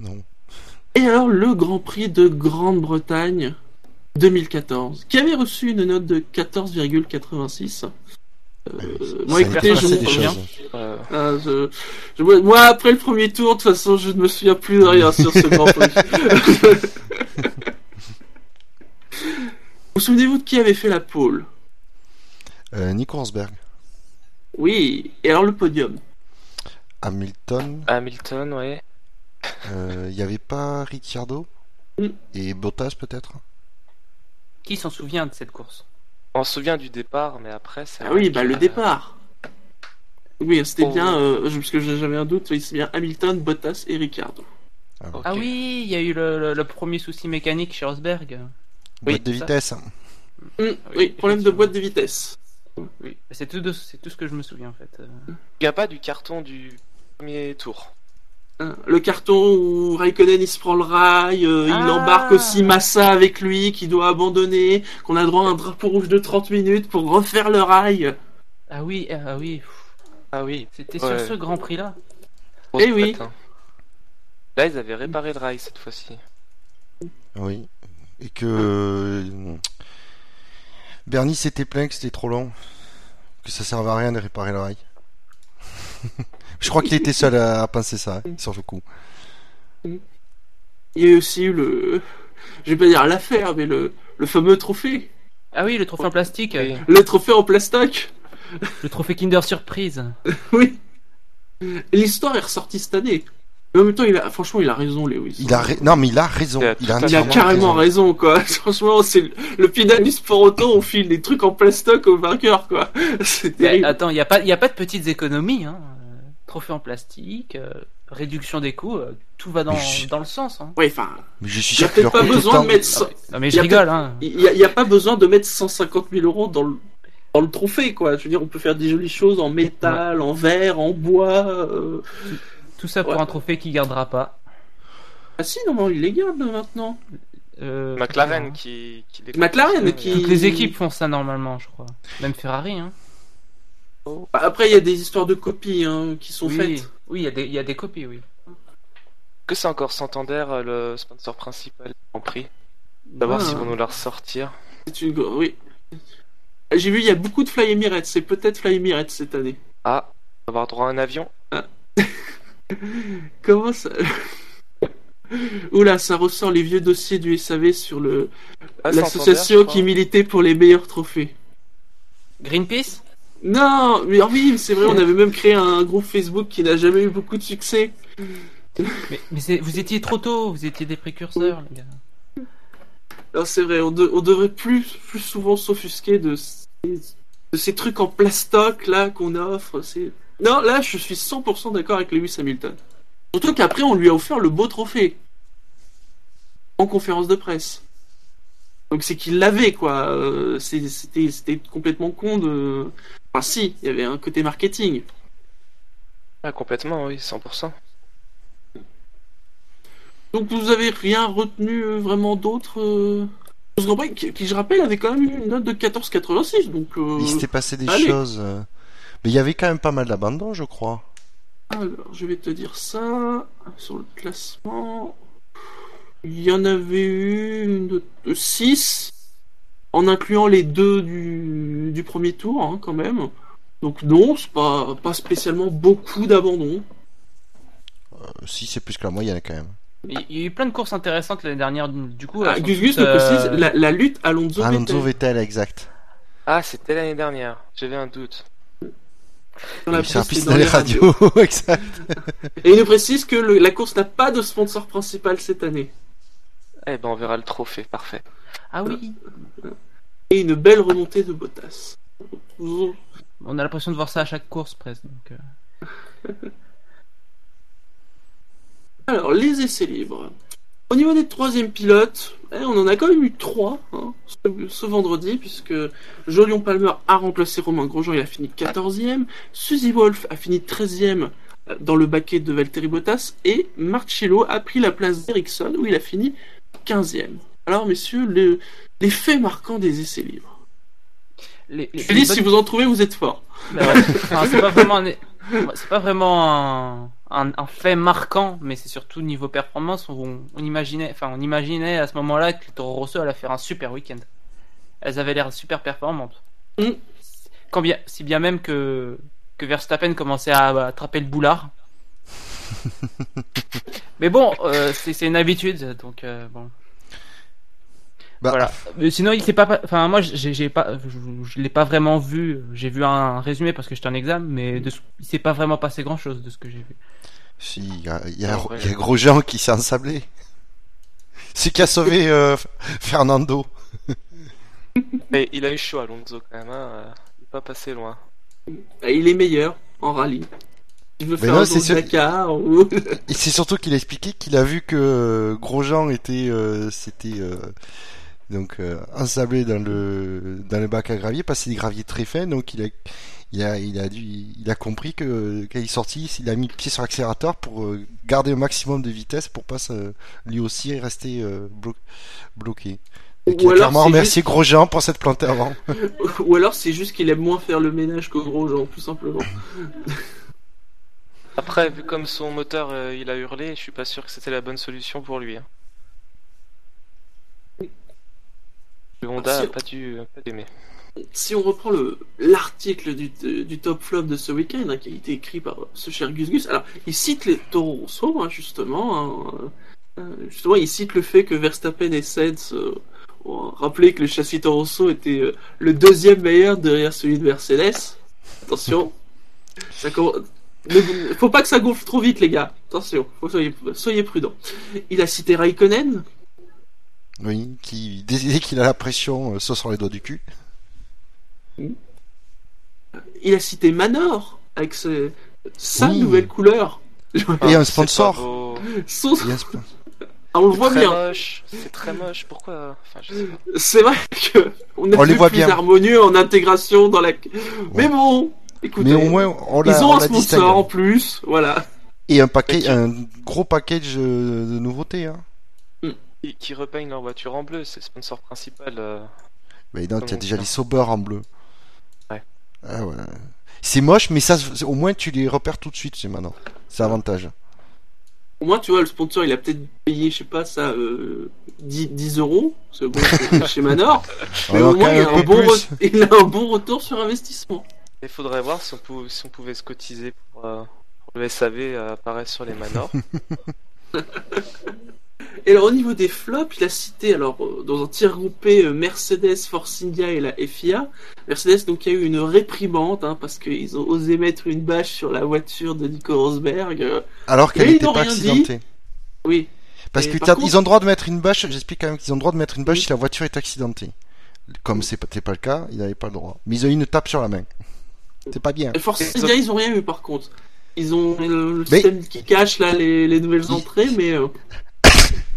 Non. Et alors, le Grand Prix de Grande-Bretagne 2014, qui avait reçu une note de 14,86. Euh, moi, écoutez, je me des souviens. choses. Euh, Ah, je- je- moi- après le premier tour, de toute façon, je ne me souviens plus de rien sur ce Grand Prix. (laughs) vous souvenez-vous de qui avait fait la pole Euh, Nico Rosberg, Oui, et alors le podium? Hamilton, Hamilton, ouais. euh, il n'y avait pas Ricciardo? Mm. et Bottas peut-être? Qui s'en souvient de cette course On se souvient du départ, mais après, c'est. Ah oui, bah le départ. Oui, c'était Oh. bien, euh, parce que j'avais un doute, oui, c'est bien Hamilton, Bottas et Ricardo. Ok. Ah oui, il y a eu le, le- le premier souci mécanique chez Rosberg. Boîte de ça. vitesse. Hum, oui, oui, problème de boîte de vitesse. Oui, c'est tout, de- c'est tout ce que je me souviens en fait. Euh, Il n'y a pas du carton du premier tour. Hein, Le carton où Raikkonen il se prend le rail, euh, il Ah. embarque aussi Massa avec lui qui doit abandonner, qu'on a droit à un drapeau rouge de 30 minutes pour refaire le rail. Ah oui, ah oui, Ah oui. c'était Ouais. sur ce Grand Prix là. Eh oui. hein. Là, ils avaient réparé le rail cette fois-ci. Oui. Et que euh, Bernie s'était plaint que c'était trop long, que ça servait à rien de réparer le rail. (laughs) Je crois qu'il était seul à, à penser ça hein, sur le coup. Il y a eu aussi eu le, je vais pas dire l'affaire, mais le, le fameux trophée. Ah oui, le trophée en plastique, Oui. Le trophée en plastoc. (laughs) le trophée Kinder Surprise. (laughs) Oui. L'histoire est ressortie cette année. Mais en même temps, il a, franchement, il a raison, Lewis. Il a ra- non mais il a raison. Il a Il a, tout à Il a entièrement carrément raison, quoi. (laughs) Franchement, c'est le, le pédale du sport auto, on file des trucs en plastoc au vainqueur, quoi. C'est Mais terrible. attends, il n'y a, pas- y a pas de petites économies. Hein. Trophée en plastique, euh, réduction des coûts, euh, tout va dans, je- dans le sens. Hein. Ouais, enfin, Mais je suis sûr peut-être pas besoin de mettre, Non, mais, non, mais Il je rigole. Hein. il y, a, il y a pas besoin de mettre 150 000 euros dans le, dans le trophée, quoi. Je veux dire, on peut faire des jolies choses en métal, en verre, en bois. euh. Tout ça pour Ouais. un trophée qui gardera pas. Ah si, non, il les garde maintenant. Euh, McLaren qui, qui les McLaren qui- Toutes les équipes font ça normalement, je crois. Même Ferrari. Hein. Bah, Après, il y a des histoires de copies hein, qui sont oui, faites. oui, il y, a des- il y a des copies, oui. Que c'est encore Santander euh, le sponsor principal en prix? D'avoir s'ils hein. vont nous la ressortir. C'est une... Oui. J'ai vu, il y a beaucoup de Fly Emirates. C'est peut-être Fly Emirates cette année. Ah, on va avoir droit à un avion? (laughs) Comment ça (laughs) Oula, ça ressort les vieux dossiers du SAV sur le Ah, l'association qui militait pour les meilleurs trophées. Greenpeace? Non, mais oui, c'est vrai, on avait même créé un groupe Facebook qui n'a jamais eu beaucoup de succès. Mais, vous étiez trop tôt, vous étiez des précurseurs, les gars. Non, c'est vrai, on, de- on devrait plus, plus souvent s'offusquer de, ces- de ces trucs en plastoc là qu'on offre. C'est... Non, là, je suis 100% d'accord avec Lewis Hamilton. Surtout qu'après, on lui a offert le beau trophée en conférence de presse. Donc c'est qu'il l'avait, quoi. Euh, C'était, c'était complètement con de. Enfin, si, il y avait un côté marketing. Ah, complètement, oui, 100%. Donc vous avez rien retenu euh, vraiment d'autre euh... Ce Grand Prix, qui, qui, je rappelle, avait quand même eu une note de 14,86. Donc. euh, Il s'était passé des allez. choses. Mais il y avait quand même pas mal d'abandon, je crois. Alors, je vais te dire ça. Sur le classement. Il y en avait eu une 6. En incluant les deux du, du premier tour, hein, quand même. Donc, non, c'est pas, pas spécialement beaucoup d'abandon. Euh, si c'est plus que la moyenne quand même. Il y a eu plein de courses intéressantes l'année dernière, du coup. Ah, Gus Gus me précise euh, la, la lutte Alonso Alonso Vettel. Vettel, exact. Ah, c'était l'année dernière. J'avais un doute. Dans la piste dans les (laughs) radios, exact. Et il nous précise que le- la course n'a pas de sponsor principal cette année. Eh ben, on verra le trophée. Parfait. Ah oui, Et une belle remontée de Bottas. on a l'impression de voir ça à chaque course presque. Donc, euh, (laughs) Alors, les essais libres. Au niveau des troisièmes pilotes, eh, on en a quand même eu trois hein, ce, ce vendredi, puisque Jolion Palmer a remplacé Romain Grosjean, il a fini 14e. Suzy Wolf a fini 13e dans le baquet de Valtteri Bottas, et Marcello a pris la place d'Ericsson, où il a fini 15e. Alors, messieurs, le- les faits marquants des essais libres. les, les- Je les dis, si vous en trouvez, vous êtes fort. Bah ouais. Enfin, c'est pas vraiment un... C'est pas vraiment un, un, un fait marquant, mais c'est surtout niveau performance. On, on imaginait, enfin, on imaginait à ce moment-là que les Toro Rosso allaient faire un super week-end. Elles avaient l'air super performantes. Mm. Quand bien, si bien même que que Verstappen commençait à attraper le boulard. (laughs) mais bon, euh, c'est c'est une habitude, donc euh, bon. Bah, voilà. Mais sinon, il s'est pas, enfin moi, j'ai j'ai pas, je, je l'ai pas vraiment vu. J'ai vu un résumé parce que j'étais en examen, mais de, ce- il s'est pas vraiment passé grand chose de ce que j'ai vu. Si, il y a, y a- Ah, ouais. il y a Grosjean qui s'est ensablé. C'est qui a sauvé euh, Fernando. (laughs) Mais il a eu chaud Alonso quand même, hein. euh, Il est pas passé loin. Ah, Il est meilleur en rallye. Il veut Mais faire non, un sûr- Dakar ou... Et c'est surtout qu'il a expliqué qu'il a vu que euh, Grosjean était, euh, c'était euh, donc euh, ensablé dans le dans le bac à gravier parce que c'est des graviers très fins, donc il a il a il a dû il a compris que quand il est sorti, il a mis le pied sur l'accélérateur pour euh, garder un maximum de vitesse pour pas se- lui aussi rester euh, blo- bloqué. Et Ou qu'il a alors, clairement c'est remercié Grosjean pour s'être planté avant. (laughs) ou alors c'est juste qu'il aime moins faire le ménage que Grosjean, tout simplement. Après, vu comme son moteur euh, il a hurlé, je suis pas sûr que c'était la bonne solution pour lui. hein. Le Honda Si- a pas dû, pas dû aimer. Si on reprend le l'article du, du top flop de ce week-end, hein, qui a été écrit par ce cher Gus Gus, alors il cite les Toro Rosso, hein, justement. hein, euh, justement, il cite le fait que Verstappen et Sainz euh, ont rappelé que le châssis Toro Rosso était euh, le deuxième meilleur derrière celui de Mercedes. Attention, (laughs) ça comm- ne- faut pas que ça gonfle trop vite, les gars. Attention, faut soyez, soyez prudents. Il a cité Raikkonen, Oui, qui dès qu'il a la pression, euh, ça sur les doigts du cul. il a cité Manor avec ses- sa Oui. nouvelle couleur. Et un (laughs) sponsor. Son- Et un sp- Ah, on le C'est voit très bien. moche. C'est très moche. Pourquoi Enfin. C'est vrai que on a On les voit plus bien. harmonieux en intégration dans la. Mais bon, écoutez, Mais au moins, on ils ont on un sponsor en plus, voilà. Et un paquet, un gros package euh, de nouveautés. Hein. Qui, qui repeignent leur voiture en bleu, c'est le sponsor principal. euh. Mais non, il y a Comment déjà les Sauber en bleu. Ouais. Ah ouais. C'est moche, mais ça, au moins tu les repères tout de suite, c'est maintenant. C'est avantage. Au moins, tu vois, le sponsor, il a peut-être payé, je sais pas, ça, euh, 10, 10 euros. C'est bon, c'est chez Manor. (laughs) Mais Alors, au moins, il a, un bon plus. re- il a un bon retour sur investissement. Il faudrait voir si on, pou- si on pouvait se cotiser pour, euh, pour le SAV euh, apparaître sur les manors. (laughs) Et alors, au niveau des flops, il a cité, alors, euh, dans un tir groupé, euh, Mercedes, Force India et la FIA. Mercedes, donc, il y a eu une réprimande, hein, parce qu'ils ont osé mettre une bâche sur la voiture de Nico Rosberg. euh, Alors qu'elle n'était pas dit. accidentée. oui. Parce que par t'as- contre- ils ont le droit de mettre une bâche, j'explique quand même qu'ils ont le droit de mettre une bâche Oui. si la voiture est accidentée. Comme c'est pas, pas le cas, ils n'avaient pas le droit. Mais ils ont eu une tape sur la main. C'est pas bien. Et Force Et India, ils ont rien eu, par contre. Ils ont le, Mais- système qui cache, là, les, les nouvelles entrées, mais... euh,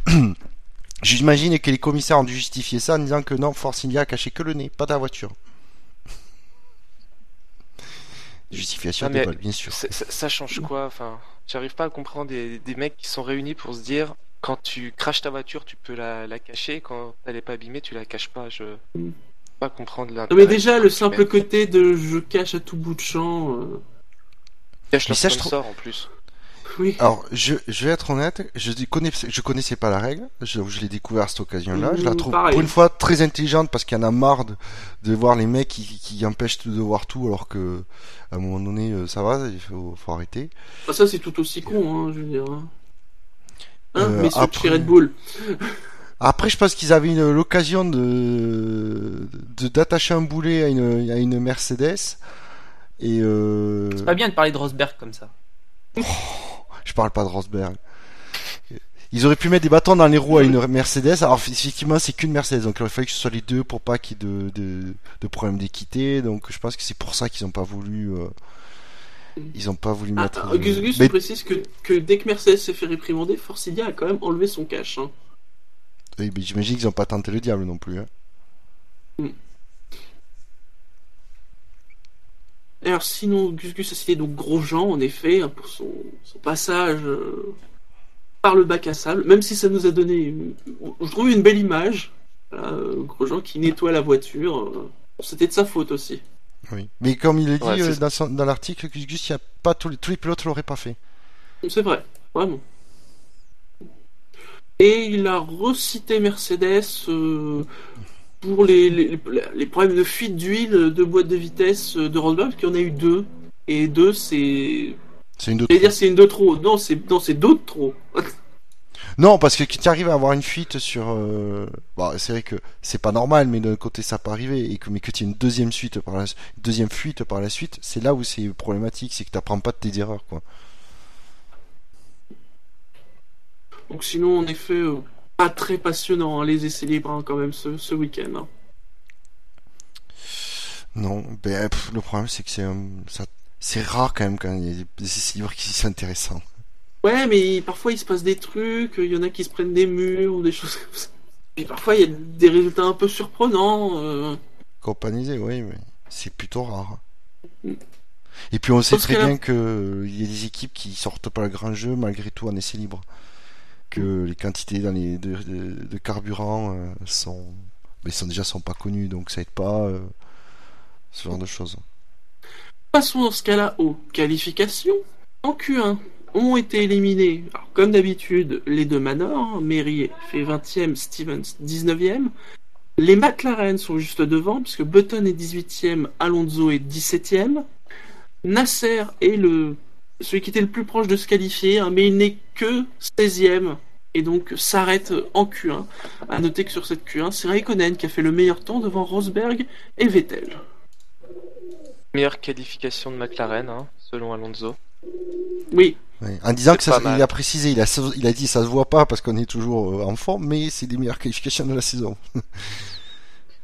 (clears throat) J'imagine que les commissaires ont dû justifier ça en disant que non, Force India a caché que le nez, pas ta voiture. Justification Ah, déballe, bien sûr. Ça, ça change quoi? Enfin, j'arrive pas à comprendre des, des mecs qui sont réunis pour se dire quand tu craches ta voiture, tu peux la, la cacher, quand elle est pas abîmée, tu la caches pas. Je peux pas comprendre Non, l'intérêt. mais déjà, le simple côté de je cache à tout bout de champ... euh, cache Mais leur ça, je sponsor en plus. Oui. Alors, je, je vais être honnête, je, dis- connais, je connaissais pas la règle, je, je l'ai découvert à cette occasion-là, je la Mmh, trouve pareil. pour une fois très intelligente parce qu'il y en a marre de, de voir les mecs qui, qui empêchent de voir tout alors que à un moment donné euh, ça va, il faut, faut arrêter. Ah, ça, c'est tout aussi con, hein, je veux dire. Hein, Hein, Euh, messieurs de chez après- Red Bull. Après, je pense qu'ils avaient une- l'occasion de de- d'attacher un boulet à une, à une Mercedes et euh, C'est pas bien de parler de Rosberg comme ça. Je parle pas de Rosberg. Ils auraient pu mettre des bâtons dans les roues à une Mercedes. Alors effectivement, c'est qu'une Mercedes, donc il aurait fallu que ce soit les deux pour pas qu'il y ait de, de, de problème d'équité. Donc je pense que c'est pour ça qu'ils ont pas voulu. euh, ils ont pas voulu Ah, mettre. ah, Gus Gus mais- précise que, que dès que Mercedes s'est fait réprimander, Force India a quand même enlevé son cash. Hein. oui, mais j'imagine qu'ils ont pas tenté le diable non plus. hein. Et Alors sinon, Gus Gus a cité donc Grosjean, en effet, hein, pour son, son passage euh, par le bac à sable, même si ça nous a donné, une- je trouve, une belle image. Voilà, euh, Grosjean qui nettoie la voiture. euh, C'était de sa faute aussi. Oui. Mais comme il est dit Ouais, euh, dans, l'article, Gus Gus, il y a pas tous les, tous les pilotes l'auraient pas fait. C'est vrai, vraiment. Et il a recité Mercedes euh, pour les, les, les problèmes de fuite d'huile de boîte de vitesse de Rosberg, parce qu'il y en a eu deux. Et deux, c'est. C'est une de trop. dire c'est une de trop. Non, c'est non, c'est deux de trop. Non, parce que tu arrives à avoir une fuite sur. euh, Bon, c'est vrai que c'est pas normal, mais d'un côté ça peut arriver, et que mais que tu aies une deuxième suite par la deuxième fuite par la suite, c'est là où c'est problématique, c'est que t'apprends pas de tes erreurs, quoi. Donc sinon, en effet, euh, pas très passionnant hein, les essais libres hein, quand même ce, ce week-end. hein. Non, ben pff, le problème c'est que c'est ça, c'est rare quand même quand il y a des, essais libres qui sont intéressants. Ouais, mais parfois il se passe des trucs, il y en a qui se prennent des murs ou des choses comme ça. Et parfois il y a des résultats un peu surprenants. euh. Companisé, oui, mais c'est plutôt rare. Mm. Et puis on sait Parce très que là- bien que euh, y a des équipes qui sortent pas le grand jeu malgré tout en essai libre. Que les quantités dans les, de, carburant euh, sont, mais sont déjà sont pas connues, donc ça aide pas euh, ce genre de choses. Passons dans ce cas-là aux qualifications. En Q1 ont été éliminés, alors, comme d'habitude, les deux Manor. Merrier fait 20e, Stevens 19e. Les McLaren sont juste devant, puisque Button est 18e, Alonso est 17e. Nasser est le celui qui était le plus proche de se qualifier, hein, mais il n'est que 16e et donc s'arrête en Q1. À noter que sur cette Q1, c'est Raikkonen qui a fait le meilleur temps devant Rosberg et Vettel. Meilleure qualification de McLaren, hein, selon Alonso. Oui, Ouais. En disant que ça, il a précisé, il a, il a dit ça se voit pas parce qu'on est toujours euh, en forme, mais c'est les meilleures qualifications de la saison. (laughs)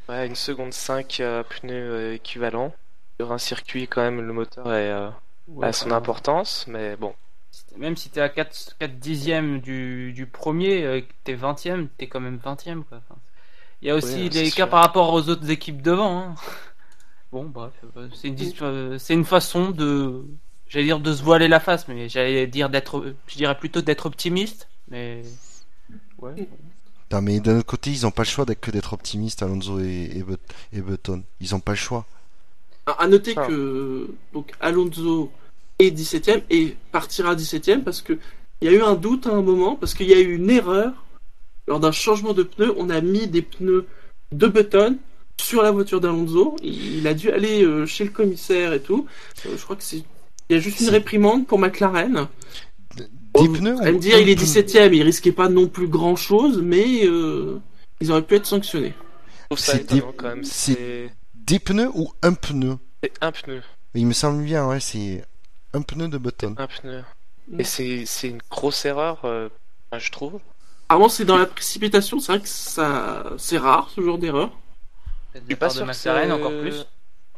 Ouais, une seconde 5 euh, pneus euh, équivalent. Sur un circuit, quand même, le moteur est, euh, Ouais, a son importance, mais bon. Même si t'es à 4, 4 dixièmes du, du premier, euh, t'es 20ème, t'es quand même 20ème. Quoi. Enfin, il y a aussi Oui, sûr. cas par rapport aux autres équipes devant. hein. Bon, bref, euh, c'est une, dis- euh, c'est une façon de, j'allais dire de se voiler la face, mais j'allais dire d'être, je dirais plutôt d'être optimiste. Mais ouais. Non, mais d'un autre côté, ils ont pas le choix d'être que d'être optimistes, Alonso et, et, But- et Button. Ils ont pas le choix. À à noter Ah. que donc Alonso est 17ème et partira 17ème parce que il y a eu un doute à un moment parce qu'il y a eu une erreur lors d'un changement de pneus. On a mis des pneus de Button sur la voiture d'Alonso. Il il a dû aller euh, chez le commissaire et tout. Euh, je crois que c'est il y a juste une réprimande pour McLaren. Des pneus allez me dire, il est pneu 17ème, il risquait pas non plus grand chose, mais euh, ils auraient pu être sanctionnés. C'est des- quand même. C'est Des pneus ou un pneu c'est un pneu. Il me semble bien, ouais, c'est un pneu de Button. Un pneu. Et c'est c'est une grosse erreur, euh, je trouve. Apparemment, c'est dans la précipitation. C'est vrai que ça, c'est rare ce genre d'erreur. Je de suis pas de sûr que McLaren encore plus. Je suis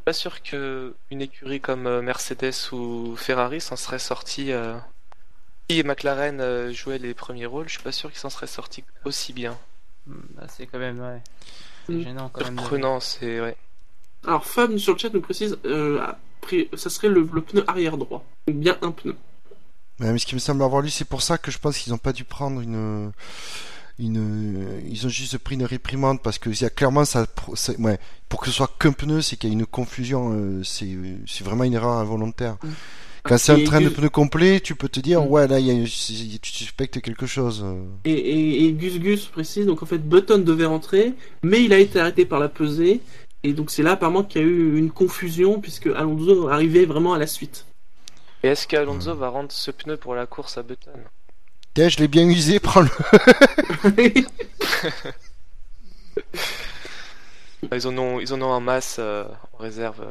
pas sûr que une écurie comme euh, Mercedes ou Ferrari s'en serait sorti. Euh... Si McLaren euh, jouait les premiers rôles, je suis pas sûr qu'ils s'en seraient sortis aussi bien. Hmm, bah, c'est quand même, ouais. C'est Mm. gênant quand même. de- Surprenant, c'est ouais. Alors, Fab sur le chat nous précise, euh, après, ça serait le, le pneu arrière droit. Donc bien un pneu. Mais ce qui me semble avoir lu, c'est pour ça que je pense qu'ils ont pas dû prendre une. Une, ils ont juste pris une réprimande parce que il y a clairement ça, ça- ouais, pour que ce soit qu'un pneu, c'est qu'il y a une confusion, euh, c'est, vraiment une erreur involontaire. Mm. Quand c'est un train de pneus complet, tu peux te dire, Mm. ouais, là, y a, tu suspectes quelque chose. Et, et, et Gus Gus précise, donc en fait, Button devait rentrer, mais il a été arrêté par la pesée. Et donc c'est là apparemment qu'il y a eu une confusion puisque Alonso arrivait vraiment à la suite. Et est-ce qu'Alonso va rendre ce pneu pour la course à Button Tiens, je l'ai bien usé, prends-le. (laughs) Ils en ont, ils en ont en masse euh, en réserve.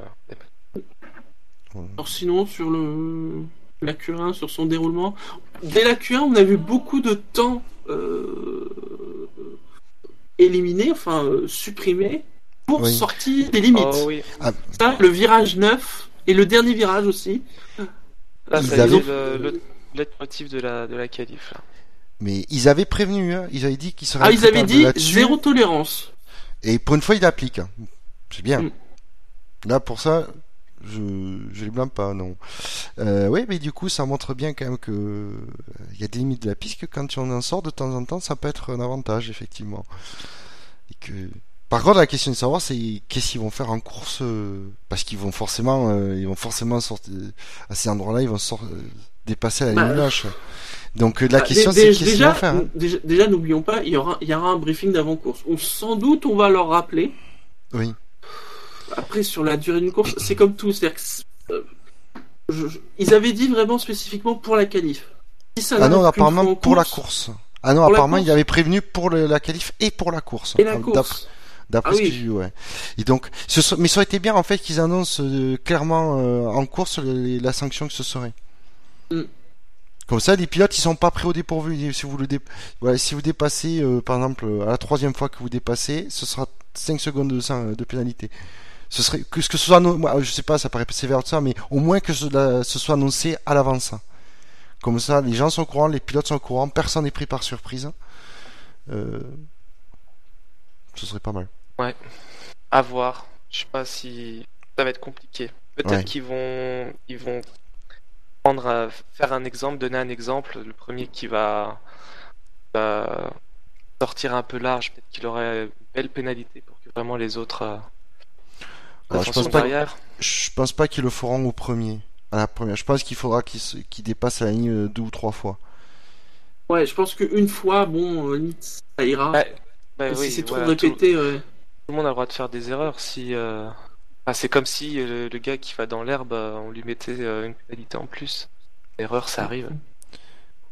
euh, Alors sinon, sur le la Q1, sur son déroulement, dès la Q1, on a vu beaucoup de temps euh, éliminé, enfin euh, supprimé, pour Oui. sortir des limites. Oh oui, Ça, le virage 9 et le dernier virage aussi. là, Ils ça a avaient- le, le leitmotiv de la, de la qualif. là. Mais ils avaient prévenu, hein. ils avaient dit qu'ils seraient Ah, ils avaient dit zéro tolérance. Et pour une fois, il applique. hein. C'est bien. Mm. Là, pour ça, je je les blâme pas, non. Euh, oui, mais du coup, ça montre bien quand même que euh, il y a des limites de la piste que quand on en sort de temps en temps, ça peut être un avantage, effectivement. Et que Par contre, la question de savoir, c'est qu'est-ce qu'ils vont faire en course, euh, parce qu'ils vont forcément, euh, ils vont forcément sortir à ces endroits-là, ils vont sort- euh, dépasser la Bah, ligne blanche. Donc euh, la Bah, question, c'est qu'est-ce qu'ils déjà, vont faire. hein. déjà, déjà, n'oublions pas, il y aura, il y aura un briefing d'avant-course. On, sans doute, on va leur rappeler. Oui. Après, sur la durée d'une course, c'est comme tout. C'est-à-dire que c'est- euh, je- je- ils avaient dit vraiment spécifiquement pour la qualif. Si ça Ah non, apparemment pour la course. Ah non, apparemment il avait prévenu pour le- la qualif et pour la course. Et la course. D'après Ah ce oui. que j'ai vu, ouais. Et donc, ce so- mais ça aurait été bien en fait qu'ils annoncent euh, clairement euh, en course la sanction que ce serait. Mm. Comme ça, les pilotes ils sont pas pris au dépourvu. Si vous le dé- ouais, si vous dépassez, euh, par exemple, à la troisième fois que vous dépassez, ce sera 5 secondes de, de pénalité. Ce serait que ce soit, moi, je sais pas, ça paraît sévère tout ça, mais au moins que ce, soit annoncé à l'avance. Comme ça, les gens sont au courant, les pilotes sont au courant, personne n'est pris par surprise. Euh, ce serait pas mal. À voir. Je sais pas si ça va être compliqué. Peut-être Ouais. qu'ils vont, ils vont prendre, à- faire un exemple, donner un exemple. Le premier qui va, va sortir un peu large, peut-être qu'il aurait une belle pénalité pour que vraiment les autres euh, Alors, je pense pas, derrière. je pense pas qu'ils le feront au premier. À la première. Je pense qu'il faudra qu'ils qu'ils dépassent la ligne euh, deux ou trois fois. Ouais, je pense qu'une fois, bon, euh, ça ira. Ouais, bah si oui, c'est trop voilà, tout- répété, ouais. Tout le monde a le droit de faire des erreurs. Si, euh, enfin, c'est comme si euh, le, gars qui va dans l'herbe, euh, on lui mettait euh, une pénalité en plus. L'erreur, ça arrive.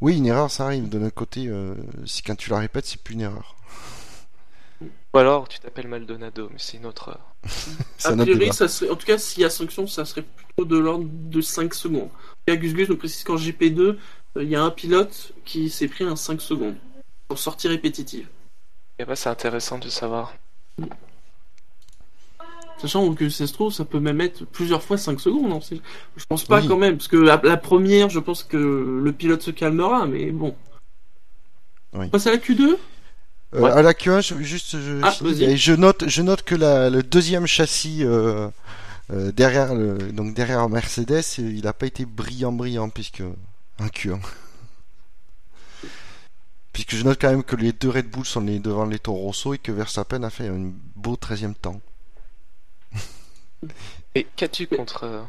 Oui, une erreur, ça arrive. De notre côté, euh, si quand tu la répètes, c'est plus une erreur. Ou alors, tu t'appelles Maldonado, mais c'est une autre. (laughs) A priori, débat. ça serait, en tout cas, s'il y a sanction, ça serait plutôt de l'ordre de 5 secondes. Et Gus Gus nous précise qu'en GP2, euh, il y a un pilote qui s'est pris un 5 secondes pour sortie répétitive. Et bah, c'est intéressant de savoir. Sachant que ça se trouve, ça peut même être plusieurs fois 5 secondes. hein. Je pense pas Oui. quand même, parce que la, la première, je pense que le pilote se calmera, mais bon. Oui. On passe à la Q2 Euh, Ouais. À la Q1, je, juste, je, Ah, je note, je note que la, le deuxième châssis euh, euh, derrière, le, donc derrière Mercedes, il n'a pas été brillant, brillant puisque un Q1. Puisque je note quand même que les deux Red Bull sont les, devant les Toro Rosso et que Verstappen a fait un beau 13e temps. Et qu'as-tu contre. euh,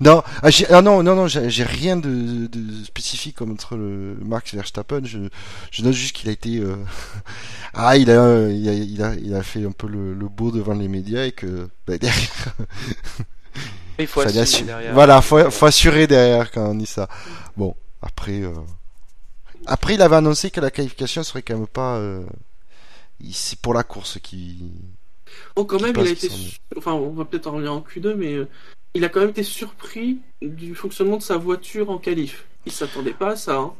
Non, ah, j'ai- ah non, non, non, j'ai rien de, de spécifique contre le Max Verstappen. Je, je note juste qu'il a été, euh, (laughs) ah, il a, il a, il a, il a fait un peu le, le beau devant les médias et que bah, (laughs) derrière, Il faut fallait assumer assu- derrière. voilà, faut, faut assurer derrière quand on dit ça. Bon, après, euh, après, il avait annoncé que la qualification serait quand même pas, euh, c'est pour la course qui, Oh, quand même, il a été. su- Enfin, on va peut-être en revenir en Q2, mais euh, il a quand même été surpris du fonctionnement de sa voiture en qualif. Il s'attendait pas à ça. Hein.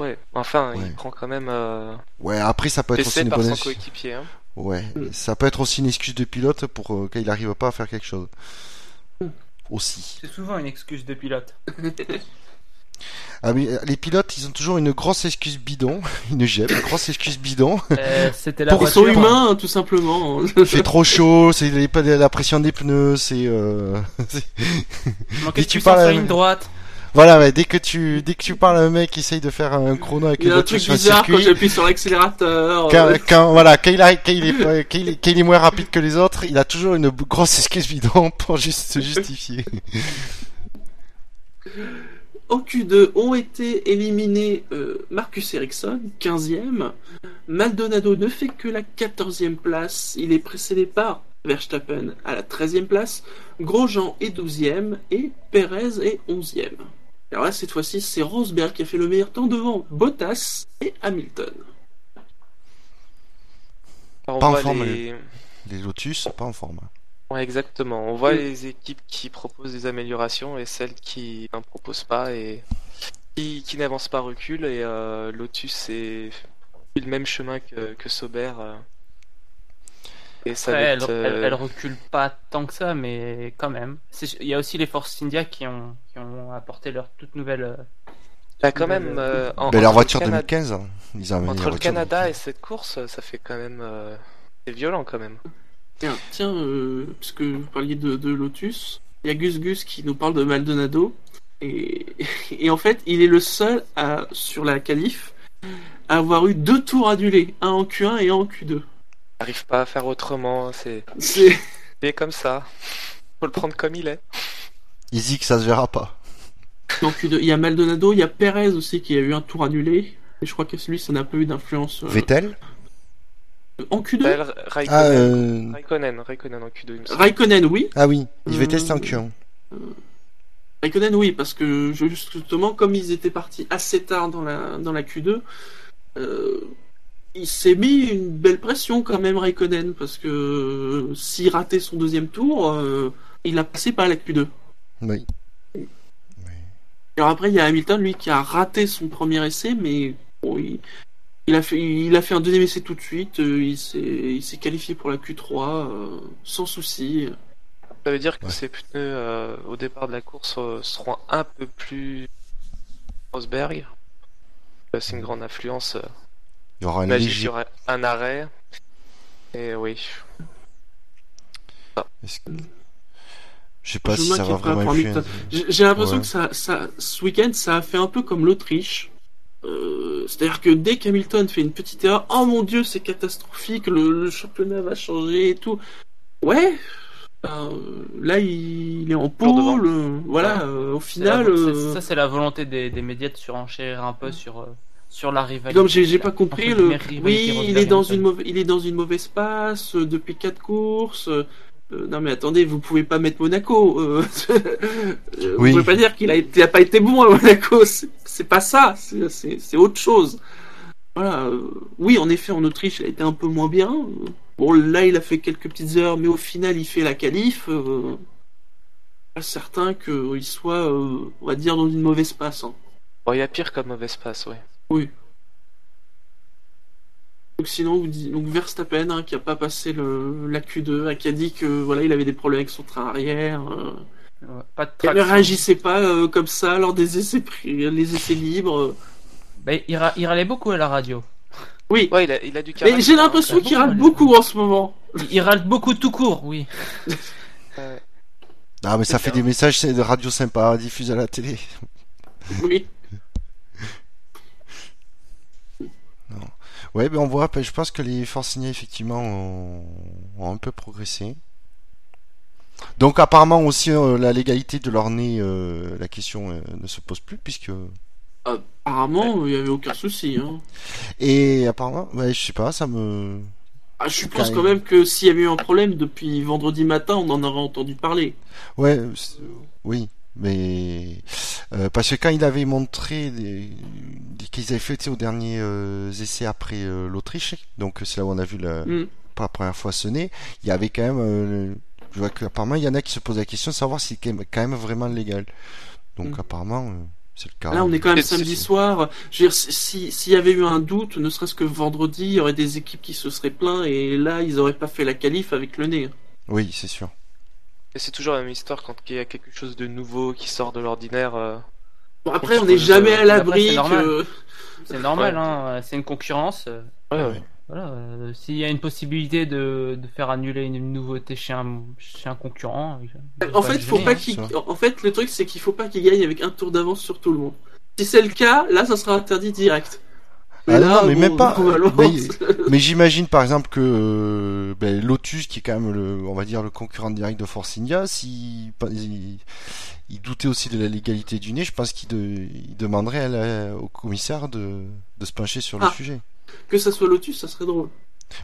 Ouais, enfin, Ouais. il prend quand même. Euh, ouais, après, ça peut être aussi une bonne son ex- coéquipier. Hein. Ouais, Mm. ça peut être aussi une excuse de pilote pour euh, qu'il n'arrive pas à faire quelque chose. Mm. Aussi. C'est souvent une excuse de pilote. (laughs) Ah mais euh, les pilotes, ils ont toujours une grosse excuse bidon, (laughs) une gemme, une grosse excuse bidon. Euh, C'était la Ils sont voiture. humains, hein, tout simplement. (laughs) Il fait trop chaud, c'est la pression des pneus, c'est euh... (laughs) c'est- Il Dès tu parles sur à- ligne droite. voilà, ouais, dès que tu dès que tu parles à un mec qui essaye de faire un chrono avec Il y une a un voiture truc sur un bizarre quand circuit, j'appuie sur l'accélérateur. quand, euh, quand- voilà, quand il, a, quand, il est, quand, il est, quand il est moins rapide que les autres, il a toujours une grosse excuse bidon pour juste se justifier. En Q2 ont été éliminés euh, Marcus Ericsson, 15e. Maldonado ne fait que la 14e place. Il est précédé par Verstappen à la 13e place. Grosjean est 12e et Perez est 11e. Alors là, cette fois-ci, c'est Rosberg qui a fait le meilleur temps devant Bottas et Hamilton. Pas en les... Les Lotus pas en forme. Ouais, exactement. On voit Mm. les équipes qui proposent des améliorations et celles qui n'en proposent pas et qui, qui n'avancent pas reculent. Et euh, Lotus est le même chemin que, que Sauber. euh. Et ça va Ouais, elle, être, euh, elle- elle recule pas tant que ça, mais quand même. Il y a aussi les Force India qui ont, qui ont apporté leur toute nouvelle. bah, quand même. euh, en- leur entre voiture le Canada- 2015, hein. ils Entre le Canada et 2015. cette course, ça fait quand même. euh, C'est violent quand même. Tiens, tiens euh, puisque vous parliez de, de Lotus, il y a Gus Gus qui nous parle de Maldonado. Et, (laughs) et en fait, il est le seul à, sur la qualif à avoir eu deux tours annulés, un en Q1 et un en Q2. Arrive pas à faire autrement, c'est C'est c'est comme ça. Faut le prendre comme il est. Easy que ça se verra pas. en Q2. Il y a Maldonado, il y a Perez aussi qui a eu un tour annulé. Et je crois que celui, ça n'a pas eu d'influence. euh, Vettel? En Q2 Bell, Raikkonen, Ah, euh... Raikkonen, Raikkonen en Q2. il me semble. Raikkonen, oui. ah oui, il Euh, Vettel c'était en Q1. Raikkonen, oui, parce que je- justement, comme ils étaient partis assez tard dans la, dans la Q2, euh, il s'est mis une belle pression quand même, Raikkonen, parce que euh, s'il ratait son deuxième tour, euh, il a passé par la Q2. Oui. Alors après, il y a Hamilton, lui, qui a raté son premier essai, mais bon, il, il a fait, il a fait un deuxième essai tout de suite, euh, il s'est il s'est qualifié pour la Q3 euh, sans souci. Ça veut dire que Ouais. ces pneus euh, au départ de la course euh, seront un peu plus Rosberg. C'est une grande influence. euh, Il y aura un y arrêt. Et oui. Est-ce que- Je sais pas Je si ça va vraiment. J'ai j'ai l'impression Ouais. que ça, ça, ce week-end, ça a fait un peu comme l'Autriche. Euh, C'est-à-dire que dès qu'Hamilton fait une petite erreur, oh mon dieu, c'est catastrophique, le, le championnat va changer et tout. Ouais, euh, là il, est en pôle, euh, voilà, euh, au la- final. Ça, c'est la volonté des, des médias de surenchérir un peu sur, sur la rivalité. Comme j'ai pas compris, le... oui, il est dans une mauvaise, il est dans une mauvaise passe depuis quatre courses. Euh, non mais attendez, vous pouvez pas mettre Monaco. euh, (laughs) euh, Oui. Vous pouvez pas dire qu'il a, été- il a pas été bon à Monaco. C'est pas ça. C'est- C'est c'est autre chose. Voilà. euh, oui, en effet, en Autriche, il a été un peu moins bien. Bon, là, il a fait quelques petites heures, mais au final, il fait la qualif. Euh, pas certain qu'il soit, euh, on va dire, dans une mauvaise passe. hein. Bon, il y a pire comme mauvaise passe, oui. Donc sinon, vous dites, donc Verstappen hein, qui a pas passé le, la Q2, hein, qui a dit que voilà, il avait des problèmes avec son train arrière. euh, Ouais, Pas de il ne réagissait pas euh, comme ça lors des essais pris, les essais libres. euh. Bah, il, ra- il râlait beaucoup à la radio. Oui, Ouais, il a, il a du mais j'ai l'impression qu'il râle beaucoup en ce moment. Il, il râle beaucoup tout court, oui. Ah, mais ça fait des messages de radio sympas à diffuser à la télé. Oui. Ouais, ben on voit, ben, je pense que les Forciniers, effectivement, ont, ont un peu progressé. Donc, apparemment, aussi, euh, la légalité de leur nez, euh, la question euh, ne se pose plus, puisque. Apparemment, il y avait aucun souci. Hein. Et apparemment, ouais, je sais pas, ça me. Ah, je même. quand même que s'il y avait eu un problème depuis vendredi matin, on en aurait entendu parler. Ouais, oui, mais euh, parce que quand il avait montré qu'ils avaient fait tu sais, aux derniers euh, essais après euh, l'Autriche, donc c'est là où on a vu la, Mm. pour la première fois sonner, il y avait quand même, euh, je vois qu'apparemment il y en a qui se posent la question de savoir si c'est quand même, vraiment légal. Donc Mm. apparemment euh, c'est le cas. Là, on est quand même samedi soir. Je veux dire, si- si- s'il y avait eu un doute, ne serait-ce que vendredi, il y aurait des équipes qui se seraient plaints et là, ils auraient pas fait la qualif avec le nez. Oui, c'est sûr. Et c'est toujours la même histoire quand il y a quelque chose de nouveau qui sort de l'ordinaire. euh, Bon, après, on n'est jamais à l'abri c'est normal. que... (laughs) C'est normal, Ouais. hein. C'est une concurrence. euh, Ouais, ouais. Voilà. euh, S'il y a une possibilité de, de faire annuler une nouveauté chez un, chez un concurrent. En fait, faut gêner, pas hein. En fait, le truc, c'est qu'il faut pas qu'il gagne avec un tour d'avance sur tout le monde. Si c'est le cas, là, ça sera interdit direct. Ah non, mais même pas. Mais- Mais j'imagine par exemple que euh, ben, Lotus, qui est quand même le, on va dire le concurrent direct de Force India, s'il il, il doutait aussi de la légalité du nez, je pense qu'il de- il demanderait à la- au commissaire de, de se pencher sur le Ah. sujet. Que ça soit Lotus, ça serait drôle.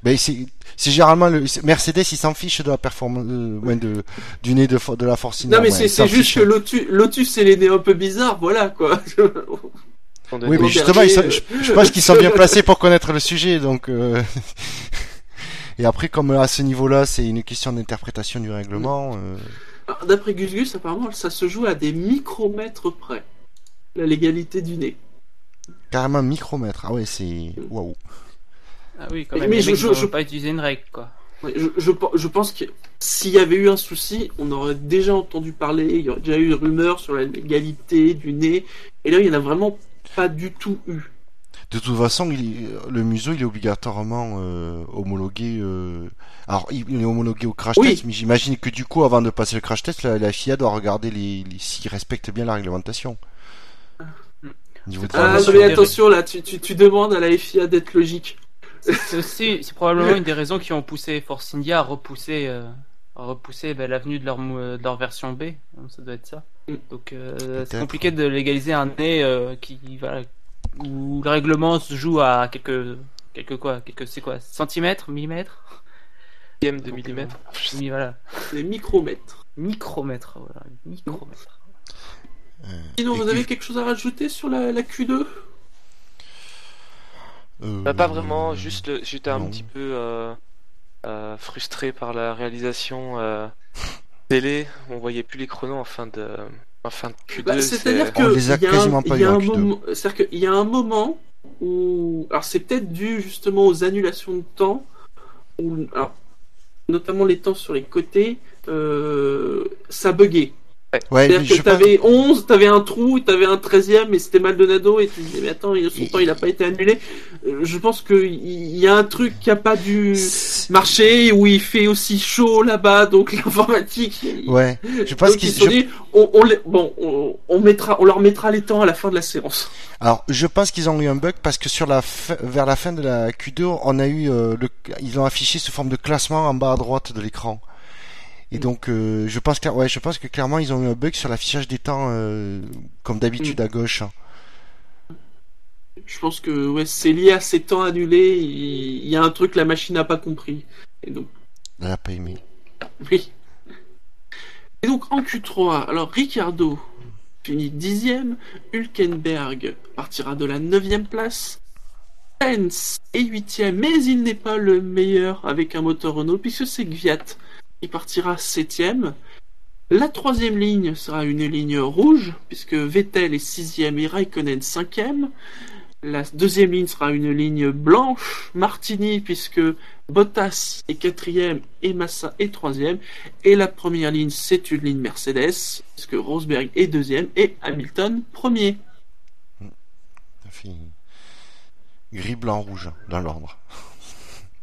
Ben c'est généralement le Mercedes, il s'en fiche de la performance, euh, ouais, de du nez de, de la Force India. non, mais ouais, c'est juste fiche. que Lotus, Lotus, c'est les nez un peu bizarres, voilà, quoi. (laughs) Oui, mais justement, sont- je, je pense qu'ils sont bien (laughs) placés pour connaître le sujet, donc. euh, (laughs) Et après, comme à ce niveau-là, c'est une question d'interprétation du règlement. euh, Alors, D'après Gus Gus, apparemment, ça se joue à des micromètres près. La légalité du nez. Carrément micromètre. Ah ouais, c'est. Waouh. Ah oui, quand Mais même. les je- je- je- pas utiliser une règle, quoi. Je, je, je pense que s'il y avait eu un souci, on aurait déjà entendu parler, il y aurait déjà eu des rumeurs sur la légalité du nez, et là il n'y en a vraiment pas du tout eu. De toute façon, il est- le museau, il est obligatoirement euh, homologué. euh, Alors, il est homologué au crash Oui. test, mais j'imagine que du coup, avant de passer le crash test, la, la FIA doit regarder les, les- s'ils respectent bien la réglementation. Niveau Ah, mais attention là, tu, tu, tu demandes à la FIA d'être logique. C'est aussi, c'est probablement une des raisons qui ont poussé Force India à repousser, euh, repousser ben, l'avenue de leur, mou- de leur version B. Ça doit être ça. Mm. Donc euh, c'est compliqué de légaliser un nez euh, qui, voilà, où le règlement se joue à quelques, quelques quoi, quelques, c'est quoi, centimètres, millimètres, Game de Donc, millimètres. Mi- voilà, Les micromètres. micromètres, voilà, micromètres. Sinon, vous avez quelque chose à rajouter sur la, la Q2 Euh, Bah, pas vraiment, juste le- j'étais un non. petit peu euh, frustré par la réalisation euh, télé. On voyait plus les chronos en fin de, en fin de Q2. Bah, c'est- C'est-à-dire On que les a il y a quasiment un- pas il y a eu en un Q2. moment- C'est-à-dire qu'il y a un moment où, alors c'est peut-être dû justement aux annulations de temps, où, alors, notamment les temps sur les côtés, euh, ça buguait. Ouais, C'est-à-dire que t'avais 11, t'avais un trou, t'avais un 13ème et c'était Maldonado et tu disais mais attends, son temps il a pas été annulé. Euh, Je pense que il y a un truc qui a pas dû marcher où il fait aussi chaud là-bas donc (laughs) l'informatique. Ouais, je pense qu'ils ils se je- dit, on, on les- bon, on, on mettra, on leur mettra les temps à la fin de la séance. Alors, je pense qu'ils ont eu un bug parce que sur la vers la fin de la Q2, on a eu euh, le, ils ont affiché sous forme de classement en bas à droite de l'écran. Et donc, euh, je pense que, ouais, je pense que clairement ils ont eu un bug sur l'affichage des temps, euh, comme d'habitude à gauche. hein. Je pense que ouais, c'est lié à ces temps annulés. Il, y a un truc la machine n'a pas compris. Et donc, Elle a pas aimé. (laughs) oui. Et donc en Q3, alors Ricardo finit dixième, Hülkenberg partira de la neuvième place, Pence est huitième, mais il n'est pas le meilleur avec un moteur Renault puisque c'est Gviat qui partira septième. La troisième ligne sera une ligne rouge puisque Vettel est sixième et Raikkonen cinquième. La deuxième ligne sera une ligne blanche, Martini, puisque Bottas est quatrième et Massa est troisième. Et la première ligne, c'est une ligne Mercedes, puisque Rosberg est deuxième et Hamilton premier. Gris, blanc, rouge dans l'ordre.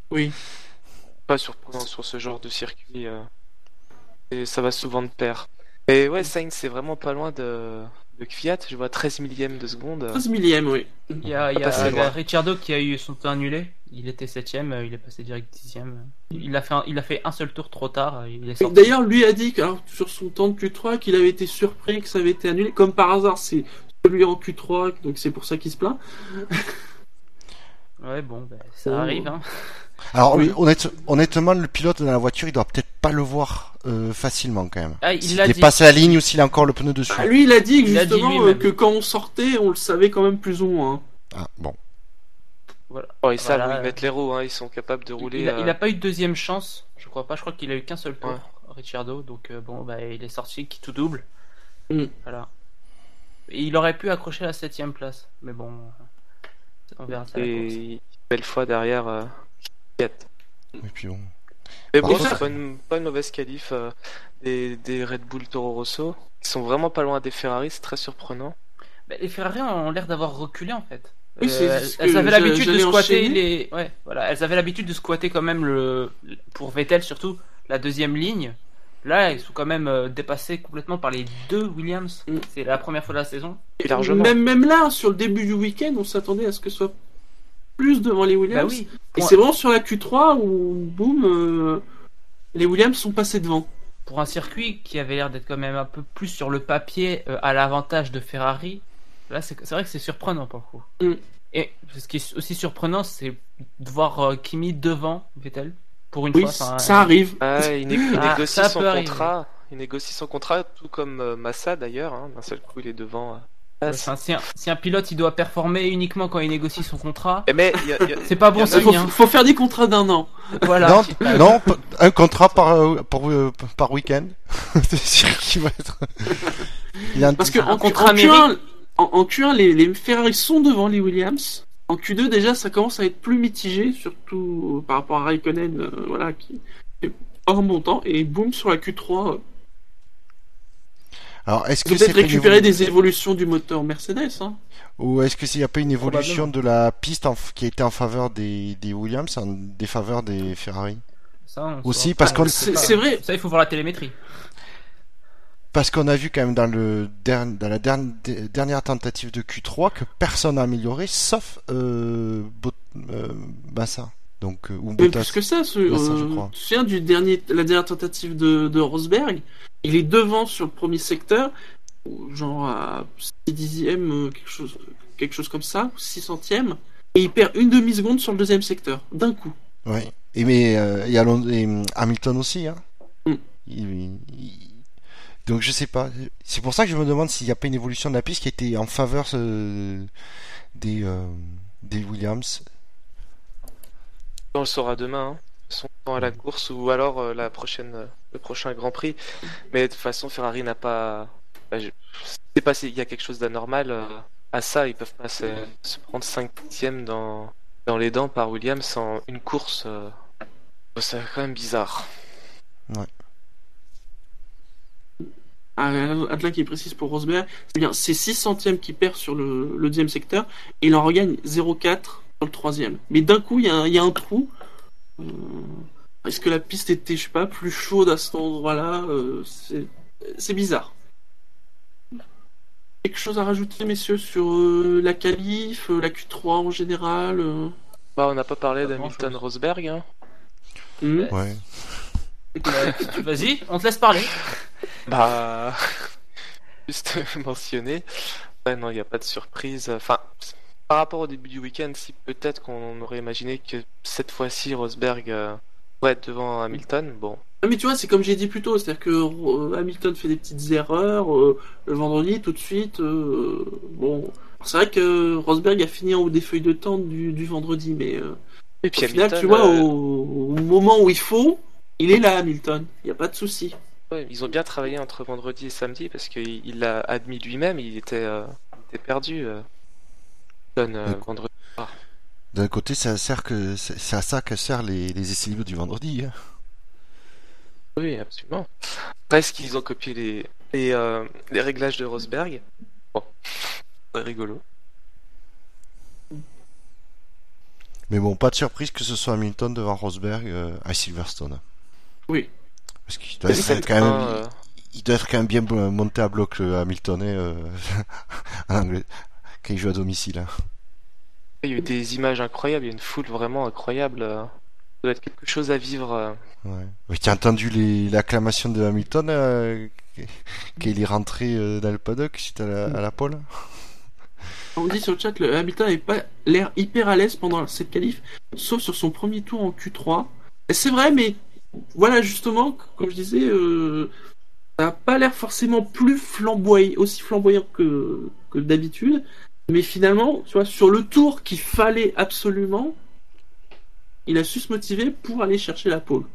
Oui. Pas surprenant sur ce genre de circuit. euh, et ça va souvent de pair. Et ouais, Sainz c'est vraiment pas loin de, de Kvyat. Je vois 13 millième de seconde. 13 millième, oui. Il y a, il y a, Pas passé il y a. Ricciardo qui a eu son temps annulé. Il était septième, euh, il est passé direct dixième. Il a fait un, il a fait un seul tour trop tard. Sorti. D'ailleurs, lui a dit que, alors, sur son temps de Q3 qu'il avait été surpris que ça avait été annulé. Comme par hasard, c'est celui en Q3, donc c'est pour ça qu'il se plaint. Ouais, bon, ben, ça Oh. arrive. Hein. Alors, Oui. honnête- honnêtement, le pilote dans la voiture, il doit peut-être pas le voir euh, facilement quand même. Ah, il S'il dit. dépasse la ligne ou s'il a encore le pneu dessus. Ah, lui, il a dit a justement, euh, que quand on sortait, on le savait quand même plus ou moins. Ah, bon. Voilà. Oh, ils savent Voilà. où ils mettent les roues, hein, ils sont capables de rouler. Il a, il euh, a pas eu de deuxième chance, je crois pas. Je crois qu'il a eu qu'un seul tour, Ouais. Ricciardo. Donc euh, bon, bah, il est sorti qui tout double. Mm. Voilà. Et il aurait pu accrocher la septième place, mais bon, on verra ça. Et belle fois derrière euh. Et puis bon. Mais bon, c'est pas une, pas une mauvaise qualif euh, des, des Red Bull Toro Rosso. Ils sont vraiment pas loin des Ferrari, c'est très surprenant. Bah, les Ferrari ont l'air d'avoir reculé en fait. Oui, c'est elles, avaient l'habitude de squatter les. Ouais, voilà. Elles avaient l'habitude de squatter quand même le. Pour Vettel surtout, la deuxième ligne. Là, ils sont quand même euh, dépassés complètement par les deux Williams. Mm. C'est la première fois de la saison. Et largement. Même, même là, sur le début du week-end, on s'attendait à ce que ce soit plus devant les Williams. Bah oui. Et c'est vraiment sur la Q3 où, boum, euh, les Williams sont passés devant. Pour un circuit qui avait l'air d'être quand même un peu plus sur le papier euh, à l'avantage de Ferrari, là c'est vrai que c'est surprenant pour le coup. Mm. Et ce qui est aussi surprenant, c'est de voir euh, Kimi devant Vettel pour une Oui, fois. enfin, ça arrive. Ah, (laughs) il, Ah, négocie ça son arriver. contrat. Il négocie son contrat, tout comme euh, Massa d'ailleurs. hein. D'un seul coup, il est devant. Euh. Enfin, si, un, si un pilote il doit performer uniquement quand il négocie son contrat, Eh, Mais il y a- il y a- c'est pas bon faut, signe. hein. faut faire des contrats d'un an. Voilà. non, (laughs) non, p- un contrat par, euh, par, euh, par week-end. (laughs) C'est sûr qu'il va être. Il a un- Parce que en, contrat en Q1, en, en Q1 les, les Ferrari sont devant les Williams. En Q2, déjà, ça commence à être plus mitigé, surtout par rapport à Raikkonen, euh, voilà, qui est bon temps. Et boum, sur la Q3, euh, Alors, est-ce que peut-être évolu- des évolutions du moteur Mercedes. Hein. ou est-ce que s'il n'y a pas une évolution de la piste en qui a été en faveur des, des Williams, en défaveur des Ferrari? Ça, Aussi, parce qu'on- C'est vrai, Ça, il faut voir la télémétrie. Parce qu'on a vu quand même dans, le der- dans la der- dernière tentative de Q3 que personne n'a amélioré, sauf euh, Bot- euh. Donc, euh, ou Bottas. plus que ça, ce, Massa, je euh, crois. tu te souviens du dernier, la dernière tentative de, de Rosberg? Il est devant sur le premier secteur, genre à 6 dixièmes, euh, quelque chose, quelque chose comme ça, 6 centièmes, et il perd une demi-seconde sur le deuxième secteur, d'un coup. Ouais. Et mais euh, et, Alon- et, hum, Hamilton aussi, hein. Mm. Il- il- Donc je sais pas. C'est pour ça que je me demande s'il n'y a pas une évolution de la piste qui était en faveur euh, des euh, des Williams. On le saura demain. Hein. De toute façon, à la course ou alors euh, la prochaine, euh, le prochain Grand Prix. Mais de toute façon, Ferrari n'a pas. bah, je- C'est pas s'il y a quelque chose d'anormal euh, à ça. Ils peuvent pas se, se prendre 5 dixièmes dans, dans les dents par Williams en une course. euh, C'est quand même bizarre. Ah, Adlin qui précise pour Rosberg, c'est bien, c'est 6 centièmes qu'il perd sur le, le deuxième secteur, et il en regagne 0,4 le troisième. Mais d'un coup, il y, a un- il y a un trou. Euh, Est-ce que la piste était, je sais pas, plus chaude à cet endroit-là Euh, C'est c'est bizarre. Quelque chose à rajouter, messieurs, sur euh, la qualif, euh, la Q3 en général euh? Bah, on n'a pas parlé d'Hamilton. Rosberg. Hein. hmm? Ouais. Euh, Vas-y, on te laisse parler. Bah, (laughs) juste (laughs) mentionner. Ouais, non, il n'y a pas de surprise. Enfin, par rapport au début du week-end, si peut-être qu'on aurait imaginé que cette fois-ci Rosberg euh, pourrait être devant Hamilton, bon, Ah, mais tu vois, c'est comme j'ai dit plus tôt, c'est-à-dire que euh, Hamilton fait des petites erreurs euh, le vendredi, tout de suite. euh, bon, c'est vrai que Rosberg a fini en haut des feuilles de temps du, du vendredi, mais et puis au final, tu vois, au, au moment où il faut, il est là, Hamilton. Il n'y a pas de souci. ouais, ils ont bien travaillé entre vendredi et samedi parce qu'il il l'a admis lui-même, il était, il était perdu. Euh. D'un côté, ça sert que c'est à ça que servent les, les essais libres du vendredi. hein. Oui, absolument. Presque qu'ils ont copié les, les, euh, les réglages de Rosberg. Bon, c'est rigolo. Mais bon, pas de surprise que ce soit Hamilton devant Rosberg euh, à Silverstone. Oui. Parce qu'il doit, être quand même, fin, euh, il doit être quand même bien monté à bloc le Hamilton hein, euh, (laughs) en Anglais, quand il joue à domicile. hein. Il y a eu des images incroyables, il y a une foule vraiment incroyable. euh. Ça doit être quelque chose à vivre. euh. Ouais. Mais tu as entendu les- l'acclamation de Hamilton euh, quand il est rentré euh, dans le paddock suite à la, à la pole? On dit sur le chat, le Hamilton n'avait pas l'air hyper à l'aise pendant cette qualif, sauf sur son premier tour en Q3. Et c'est vrai, mais voilà, justement, comme je disais, euh, ça n'a pas l'air forcément plus flamboyant, aussi flamboyant que, que d'habitude. Mais finalement, tu vois, sur le tour qu'il fallait absolument, il a su se motiver pour aller chercher la pole.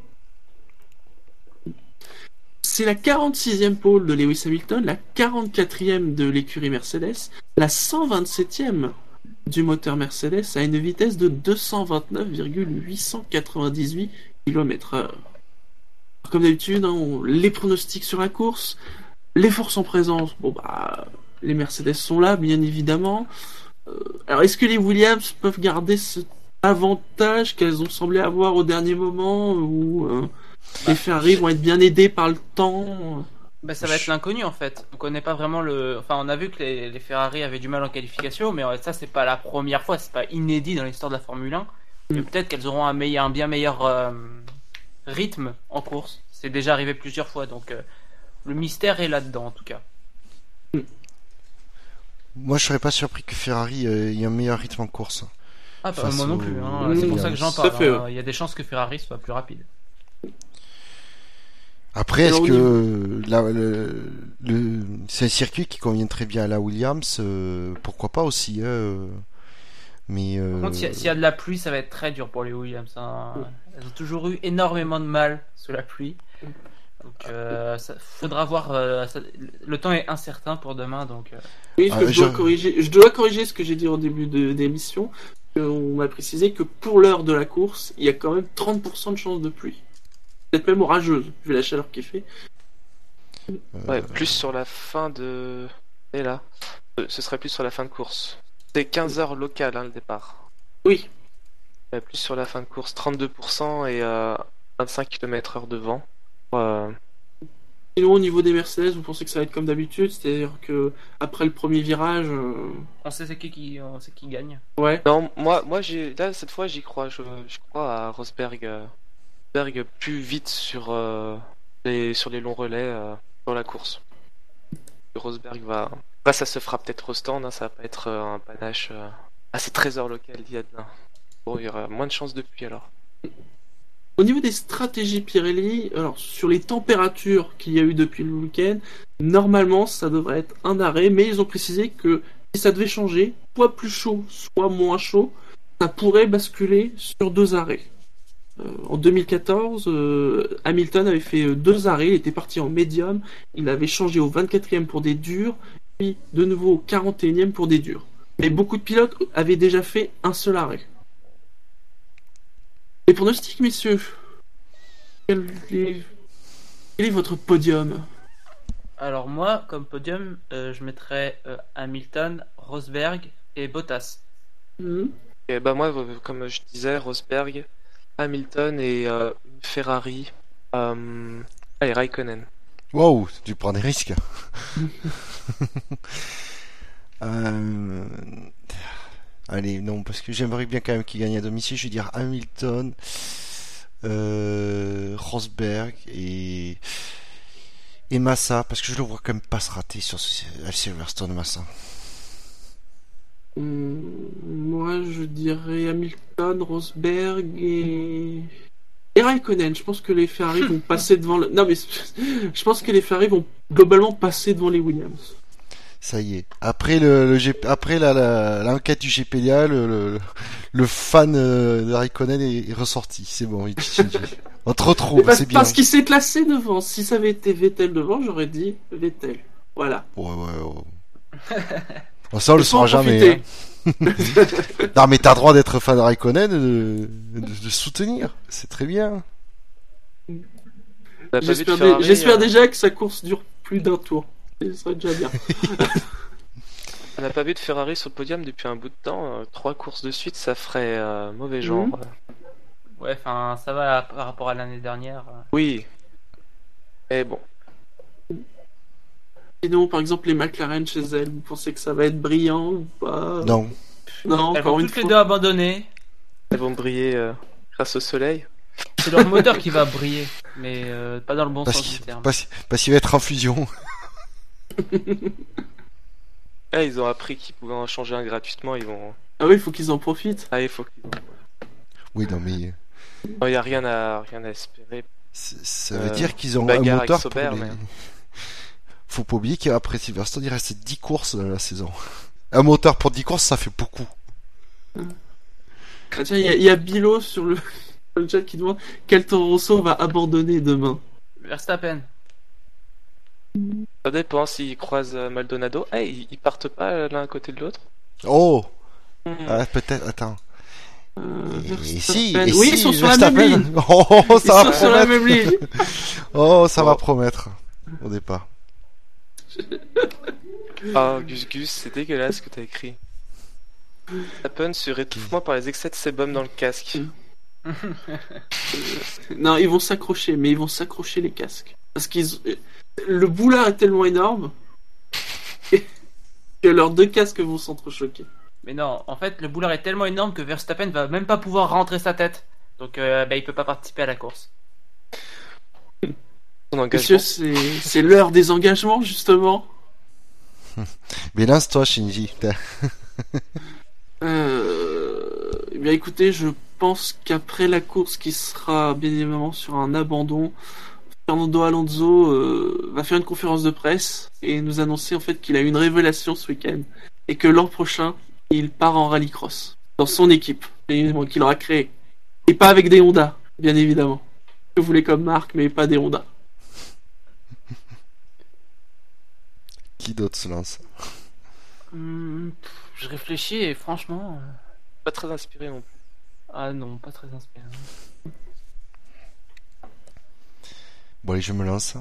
C'est la 46e pole de Lewis Hamilton, la 44e de l'écurie Mercedes, la 127e du moteur Mercedes à une vitesse de 229,898 km/h. Comme d'habitude, hein, les pronostics sur la course, les forces en présence, bon bah les Mercedes sont là, bien évidemment. Euh, alors est-ce que les Williams peuvent garder cet avantage qu'elles ont semblé avoir au dernier moment ou euh, les Ferrari vont être bien aidés par le temps? Bah, ça va être l'inconnu en fait. On connaît pas vraiment le. Enfin, on a vu que les, les Ferrari avaient du mal en qualification, mais ça, c'est pas la première fois, c'est pas inédit dans l'histoire de la Formule 1. Mais Mm. peut-être qu'elles auront un, meilleur, un bien meilleur euh, rythme en course. C'est déjà arrivé plusieurs fois, donc euh, le mystère est là-dedans en tout cas. Moi, je serais pas surpris que Ferrari euh, ait un meilleur rythme en course. Ah, bah, Face moi non plus, hein. C'est pour ça que j'en parle. fait, hein. Il y a des chances que Ferrari soit plus rapide. Après, est-ce que? la- le, le- c'est un circuit qui convient très bien à la Williams euh, Pourquoi pas aussi hein, euh, Mais euh, Par contre, s'il y, a- s'il y a de la pluie, ça va être très dur pour les Williams. hein. Elles ont toujours eu énormément de mal sous la pluie. Donc, euh, ça, faudra voir. euh, ça- le temps est incertain pour demain, donc. euh, Oui, Ah, je, dois je- corriger, je dois corriger ce que j'ai dit au début de d'émission. On m'a précisé que pour l'heure de la course, il y a quand même 30% de chance de pluie. Peut-être même orageuse, vu la chaleur qu'il fait. Ouais, plus sur la fin de. Et là, Euh, ce serait plus sur la fin de course. C'est 15 heures locales hein, le départ. Oui, plus sur la fin de course, 32% et euh, 25 km/h de vent. Euh, Sinon, au niveau des Mercedes, vous pensez que ça va être comme d'habitude, c'est-à-dire que après le premier virage, euh, On sait c'est qui qui, on sait qui gagne. ouais. Non, moi, moi j'ai là cette fois j'y crois. Je, je crois à Rosberg, euh, Rosberg plus vite sur euh, les sur les longs relais euh, dans la course. Rosberg va. Là, ça se fera peut-être au stand. hein, ça va pas être euh, un panache. Euh... Ah, c'est trésor local il y a de Bon, il y aura moins de chances depuis alors. Au niveau des stratégies Pirelli, sur les températures qu'il y a eu depuis le week-end, normalement ça devrait être un arrêt, mais ils ont précisé que si ça devait changer, soit plus chaud, soit moins chaud, ça pourrait basculer sur deux arrêts. Euh, en 2014, euh, Hamilton avait fait euh, deux arrêts, il était parti en médium, il avait changé au 24e pour des durs, puis de nouveau au 41e pour des durs. Mais beaucoup de pilotes avaient déjà fait un seul arrêt. Les pronostics, messieurs? Quel est... quel est votre podium? Alors moi, comme podium, euh, je mettrais euh, Hamilton, Rosberg et Bottas. Hmm Et bah moi, euh, comme je disais, Rosberg, Hamilton et euh, Ferrari. Euh... Allez, Raikkonen. Wow, tu prends des risques. (laughs) Euh, Allez, non, parce que j'aimerais bien quand même qu'il gagne à domicile. Je vais dire Hamilton, euh, Rosberg et et Massa, parce que je le vois quand même pas se rater sur ce- à Silverstone Massa. Hmm, Moi, je dirais Hamilton, Rosberg et... Et Raikkonen. Je pense que les Ferrari (laughs) vont passer devant le... Non, mais (laughs) je pense que les Ferrari vont globalement passer devant les Williams. Ça y est. Après le, le GP après la, la- l'enquête du GPDA, le, le, le fan euh, de Raikkonen est, est ressorti. C'est bon, il On te retrouve, parce c'est bien. parce qu'il s'est classé devant. Si ça avait été Vettel devant, j'aurais dit Vettel. Voilà. Ouais, ouais, ouais. Bon, ça, on le saura jamais. hein. Non, mais t'as droit d'être fan de Raikkonen, de, de, de soutenir. C'est très bien. J'espère dé- Ferrari, j'espère déjà que sa course dure plus d'un tour. Ce serait déjà bien. (laughs) On n'a pas vu de Ferrari sur le podium depuis un bout de temps. euh, Trois courses de suite, ça ferait euh, mauvais genre. Mhm. Ouais, enfin, ça va par rapport à l'année dernière. euh. Oui. Mais bon. Sinon, par exemple, les McLaren chez elles, vous pensez que ça va être brillant ou pas? Non. Non, Elles encore vont une toutes les deux abandonner. Elles vont briller euh, grâce au soleil. C'est leur moteur qui va briller, mais euh, pas dans le bon Parce sens du terme. parce, parce qu'il va être en fusion. Ah, (laughs) ils ont appris qu'ils pouvaient en changer un gratuitement. Ils vont. Ah oui, il faut qu'ils en profitent. Ah, il faut qu'ils. Oui, non, mais Il n'y a rien à, rien à espérer. c- ça veut Euh, dire qu'ils ont un moteur Sauber, pour les... mais- (laughs) Faut pas oublier qu'après Silverstone, il reste 10 courses dans la saison. Un moteur pour 10 courses, ça fait beaucoup. Ah, tiens, il y, a- il y a Bilo sur le, (laughs) sur le chat qui demande quel Toro Rosso va abandonner demain? Verstappen. Ça dépend s'ils croisent euh, Maldonado. Ah, ils, ils partent pas euh, l'un à côté de l'autre. Oh Hmm. ah, Peut-être, attends. Euh, Et, si, et oui, si, ils sont sur la même ligne. (laughs) Oh, Ils ça va sont sur la promettre. même ligne. (laughs) Oh, ça va Oh. promettre. Au départ. Ah, Gus Gus, c'est dégueulasse ce que t'as écrit. Happen sur étouffe-moi par les excès de sébum dans le casque. (laughs) Non, ils vont s'accrocher, mais ils vont s'accrocher les casques. Parce qu'ils le boulard est tellement énorme (laughs) que leurs deux casques vont s'entrechoquer. Mais non, en fait, le boulard est tellement énorme que Verstappen va même pas pouvoir rentrer sa tête. Donc, euh, bah, il peut pas participer à la course. (laughs) Monsieur, c'est l'heure des engagements, justement. Mais lance-toi, Shinji. Euh... Eh bien, écoutez, je pense qu'après la course qui sera bien évidemment sur un abandon, Fernando Alonso euh, va faire une conférence de presse et nous annoncer en fait qu'il a eu une révélation ce week-end et que l'an prochain, il part en rallycross dans son équipe bien évidemment, qu'il aura créée. Et pas avec des Honda, bien évidemment. Je voulais comme marque, mais pas des Honda. (laughs) Qui d'autre se lance? Pff, je réfléchis et franchement. euh, Pas très inspiré non plus. Ah non, pas très inspirant. Bon, allez, je me lance.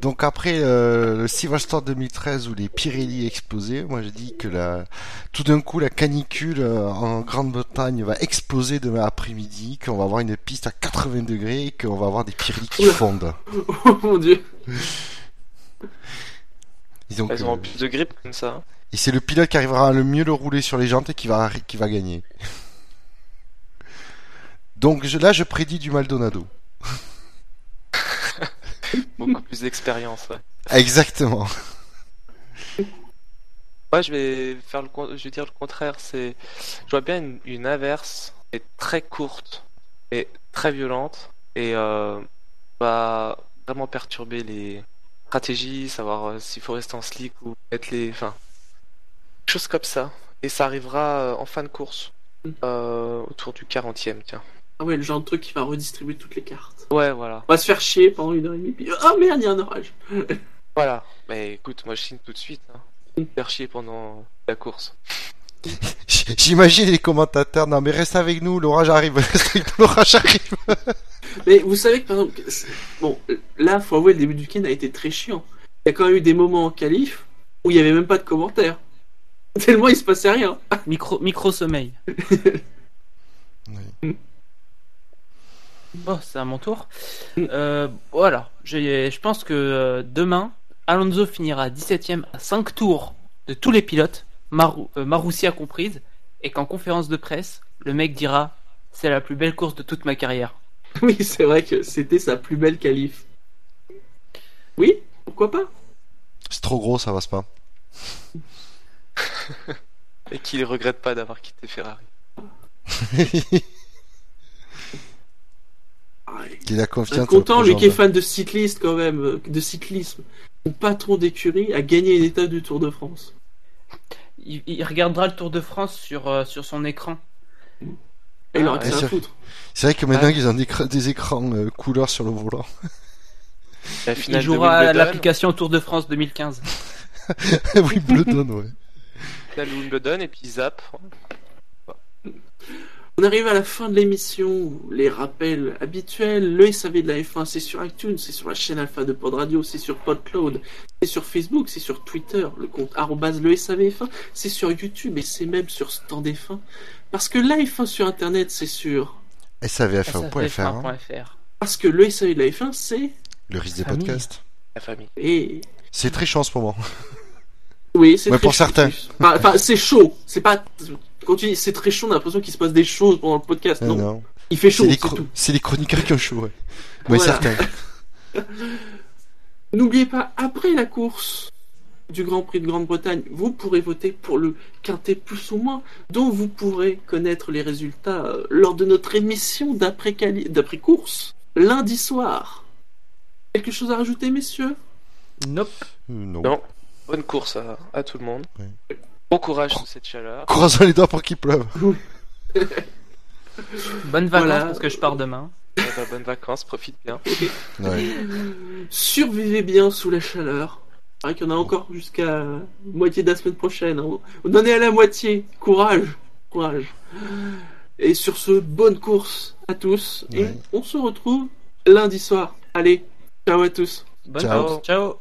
Donc après euh, le Silverstone 2013 où les Pirelli explosaient, moi je dis que la, tout d'un coup la canicule euh, en Grande-Bretagne va exploser demain après-midi, qu'on va avoir une piste à 80 degrés et qu'on va avoir des Pirelli qui Oula. fondent. (laughs) Oh mon dieu. Elles auront euh, plus de grippe comme ça. et c'est le pilote qui arrivera à le mieux le rouler sur les jantes et qui va, qui va gagner. Donc je- là, je prédis du Maldonado. (laughs) Beaucoup plus d'expérience. Ouais. Exactement. Moi, je vais faire le, je vais dire le contraire. C'est, je vois bien une, une inverse, et très courte et très violente, et euh, va vraiment perturber les stratégies, savoir euh, s'il faut rester en slick ou mettre les, enfin, choses comme ça. Et ça arrivera euh, en fin de course, euh, autour du 40e, tiens. Ah ouais, le genre de truc qui va redistribuer toutes les cartes. Ouais, voilà, On va se faire chier pendant une heure et demie, puis ah merde, il y a un orage. (laughs) voilà. Mais écoute, moi je signe tout de suite. Hein. Faire chier pendant la course. (laughs) J'imagine les commentateurs. Non, mais reste avec nous, l'orage arrive. (laughs) L'orage arrive. Mais vous savez que par exemple, bon, là, faut avouer, le début du week-end a été très chiant. Il y a quand même eu des moments en qualif où il y avait même pas de commentaires. Tellement il se passait rien. Micro, micro sommeil. Bon, c'est à mon tour. Euh, voilà, je pense que euh, demain, Alonso finira 17ème à 5 tours de tous les pilotes, Marou, euh, Marussia comprise, et qu'en conférence de presse, le mec dira c'est la plus belle course de toute ma carrière. (laughs) Oui, c'est vrai que c'était sa plus belle qualif. Oui, pourquoi pas? C'est trop gros, ça passe pas. (laughs) Et qu'il regrette pas d'avoir quitté Ferrari. (laughs) Ah, Il a confiance. content, lui qui est fan de cycliste quand même, euh, de cyclisme. Son patron d'écurie a gagné une étape du Tour de France. Il, il regardera le Tour de France sur, euh, sur son écran. Et il Ah, aura que ouais, ça à c'est- foutre. C'est vrai que maintenant Ouais. ils ont des, écra- des écrans euh, couleurs sur le volant. (laughs) La Il finale jouera à Wimbledon, l'application Tour de France 2015. oui, bleu donne, ouais. de Wimbledon et puis zap. On arrive à la fin de l'émission. Les rappels habituels. Le SAV de la F1, c'est sur iTunes, c'est sur la chaîne Alpha de Pod Radio, c'est sur PodCloud, c'est sur Facebook, c'est sur Twitter, le compte arrobase le SAVF1, c'est sur YouTube et c'est même sur Stand F1. Parce que la F1 sur Internet, c'est sur. SAVF1.fr, hein, SAVF1.fr. Parce que le SAV de la F1, c'est. le risque des podcasts. La famille. Et. C'est très chaud en ce moment. Oui, c'est Ouais, pour chaud, certains. Enfin, c'est chaud. C'est pas. Quand tu dis c'est très chaud, on a l'impression qu'il se passe des choses pendant le podcast. Non, Non, non. il fait chaud, C'est les, chroniqueurs qui ont chaud, ouais. Ouais, Voilà. certains. (laughs) N'oubliez pas, après la course du Grand Prix de Grande-Bretagne, vous pourrez voter pour le quintet plus ou moins, dont vous pourrez connaître les résultats euh, lors de notre émission d'après-course, lundi soir. Quelque chose à rajouter, messieurs? Nope. Euh, non. Non. Bonne course à, à tout le monde. Bon courage sous cette chaleur. Croisons les doigts pour qu'il pleuve. (laughs) Bonnes vacances Voilà. parce que je pars demain. Eh ben, bonnes vacances, profite bien. Ouais. Survivez bien sous la chaleur. C'est vrai qu'il y en a encore jusqu'à moitié de la semaine prochaine. hein. On en est à la moitié. Courage. Courage. Et sur ce, bonne course à tous. Et Ouais. on se retrouve lundi soir. Allez, ciao à tous. Bonne Ciao. course. Ciao.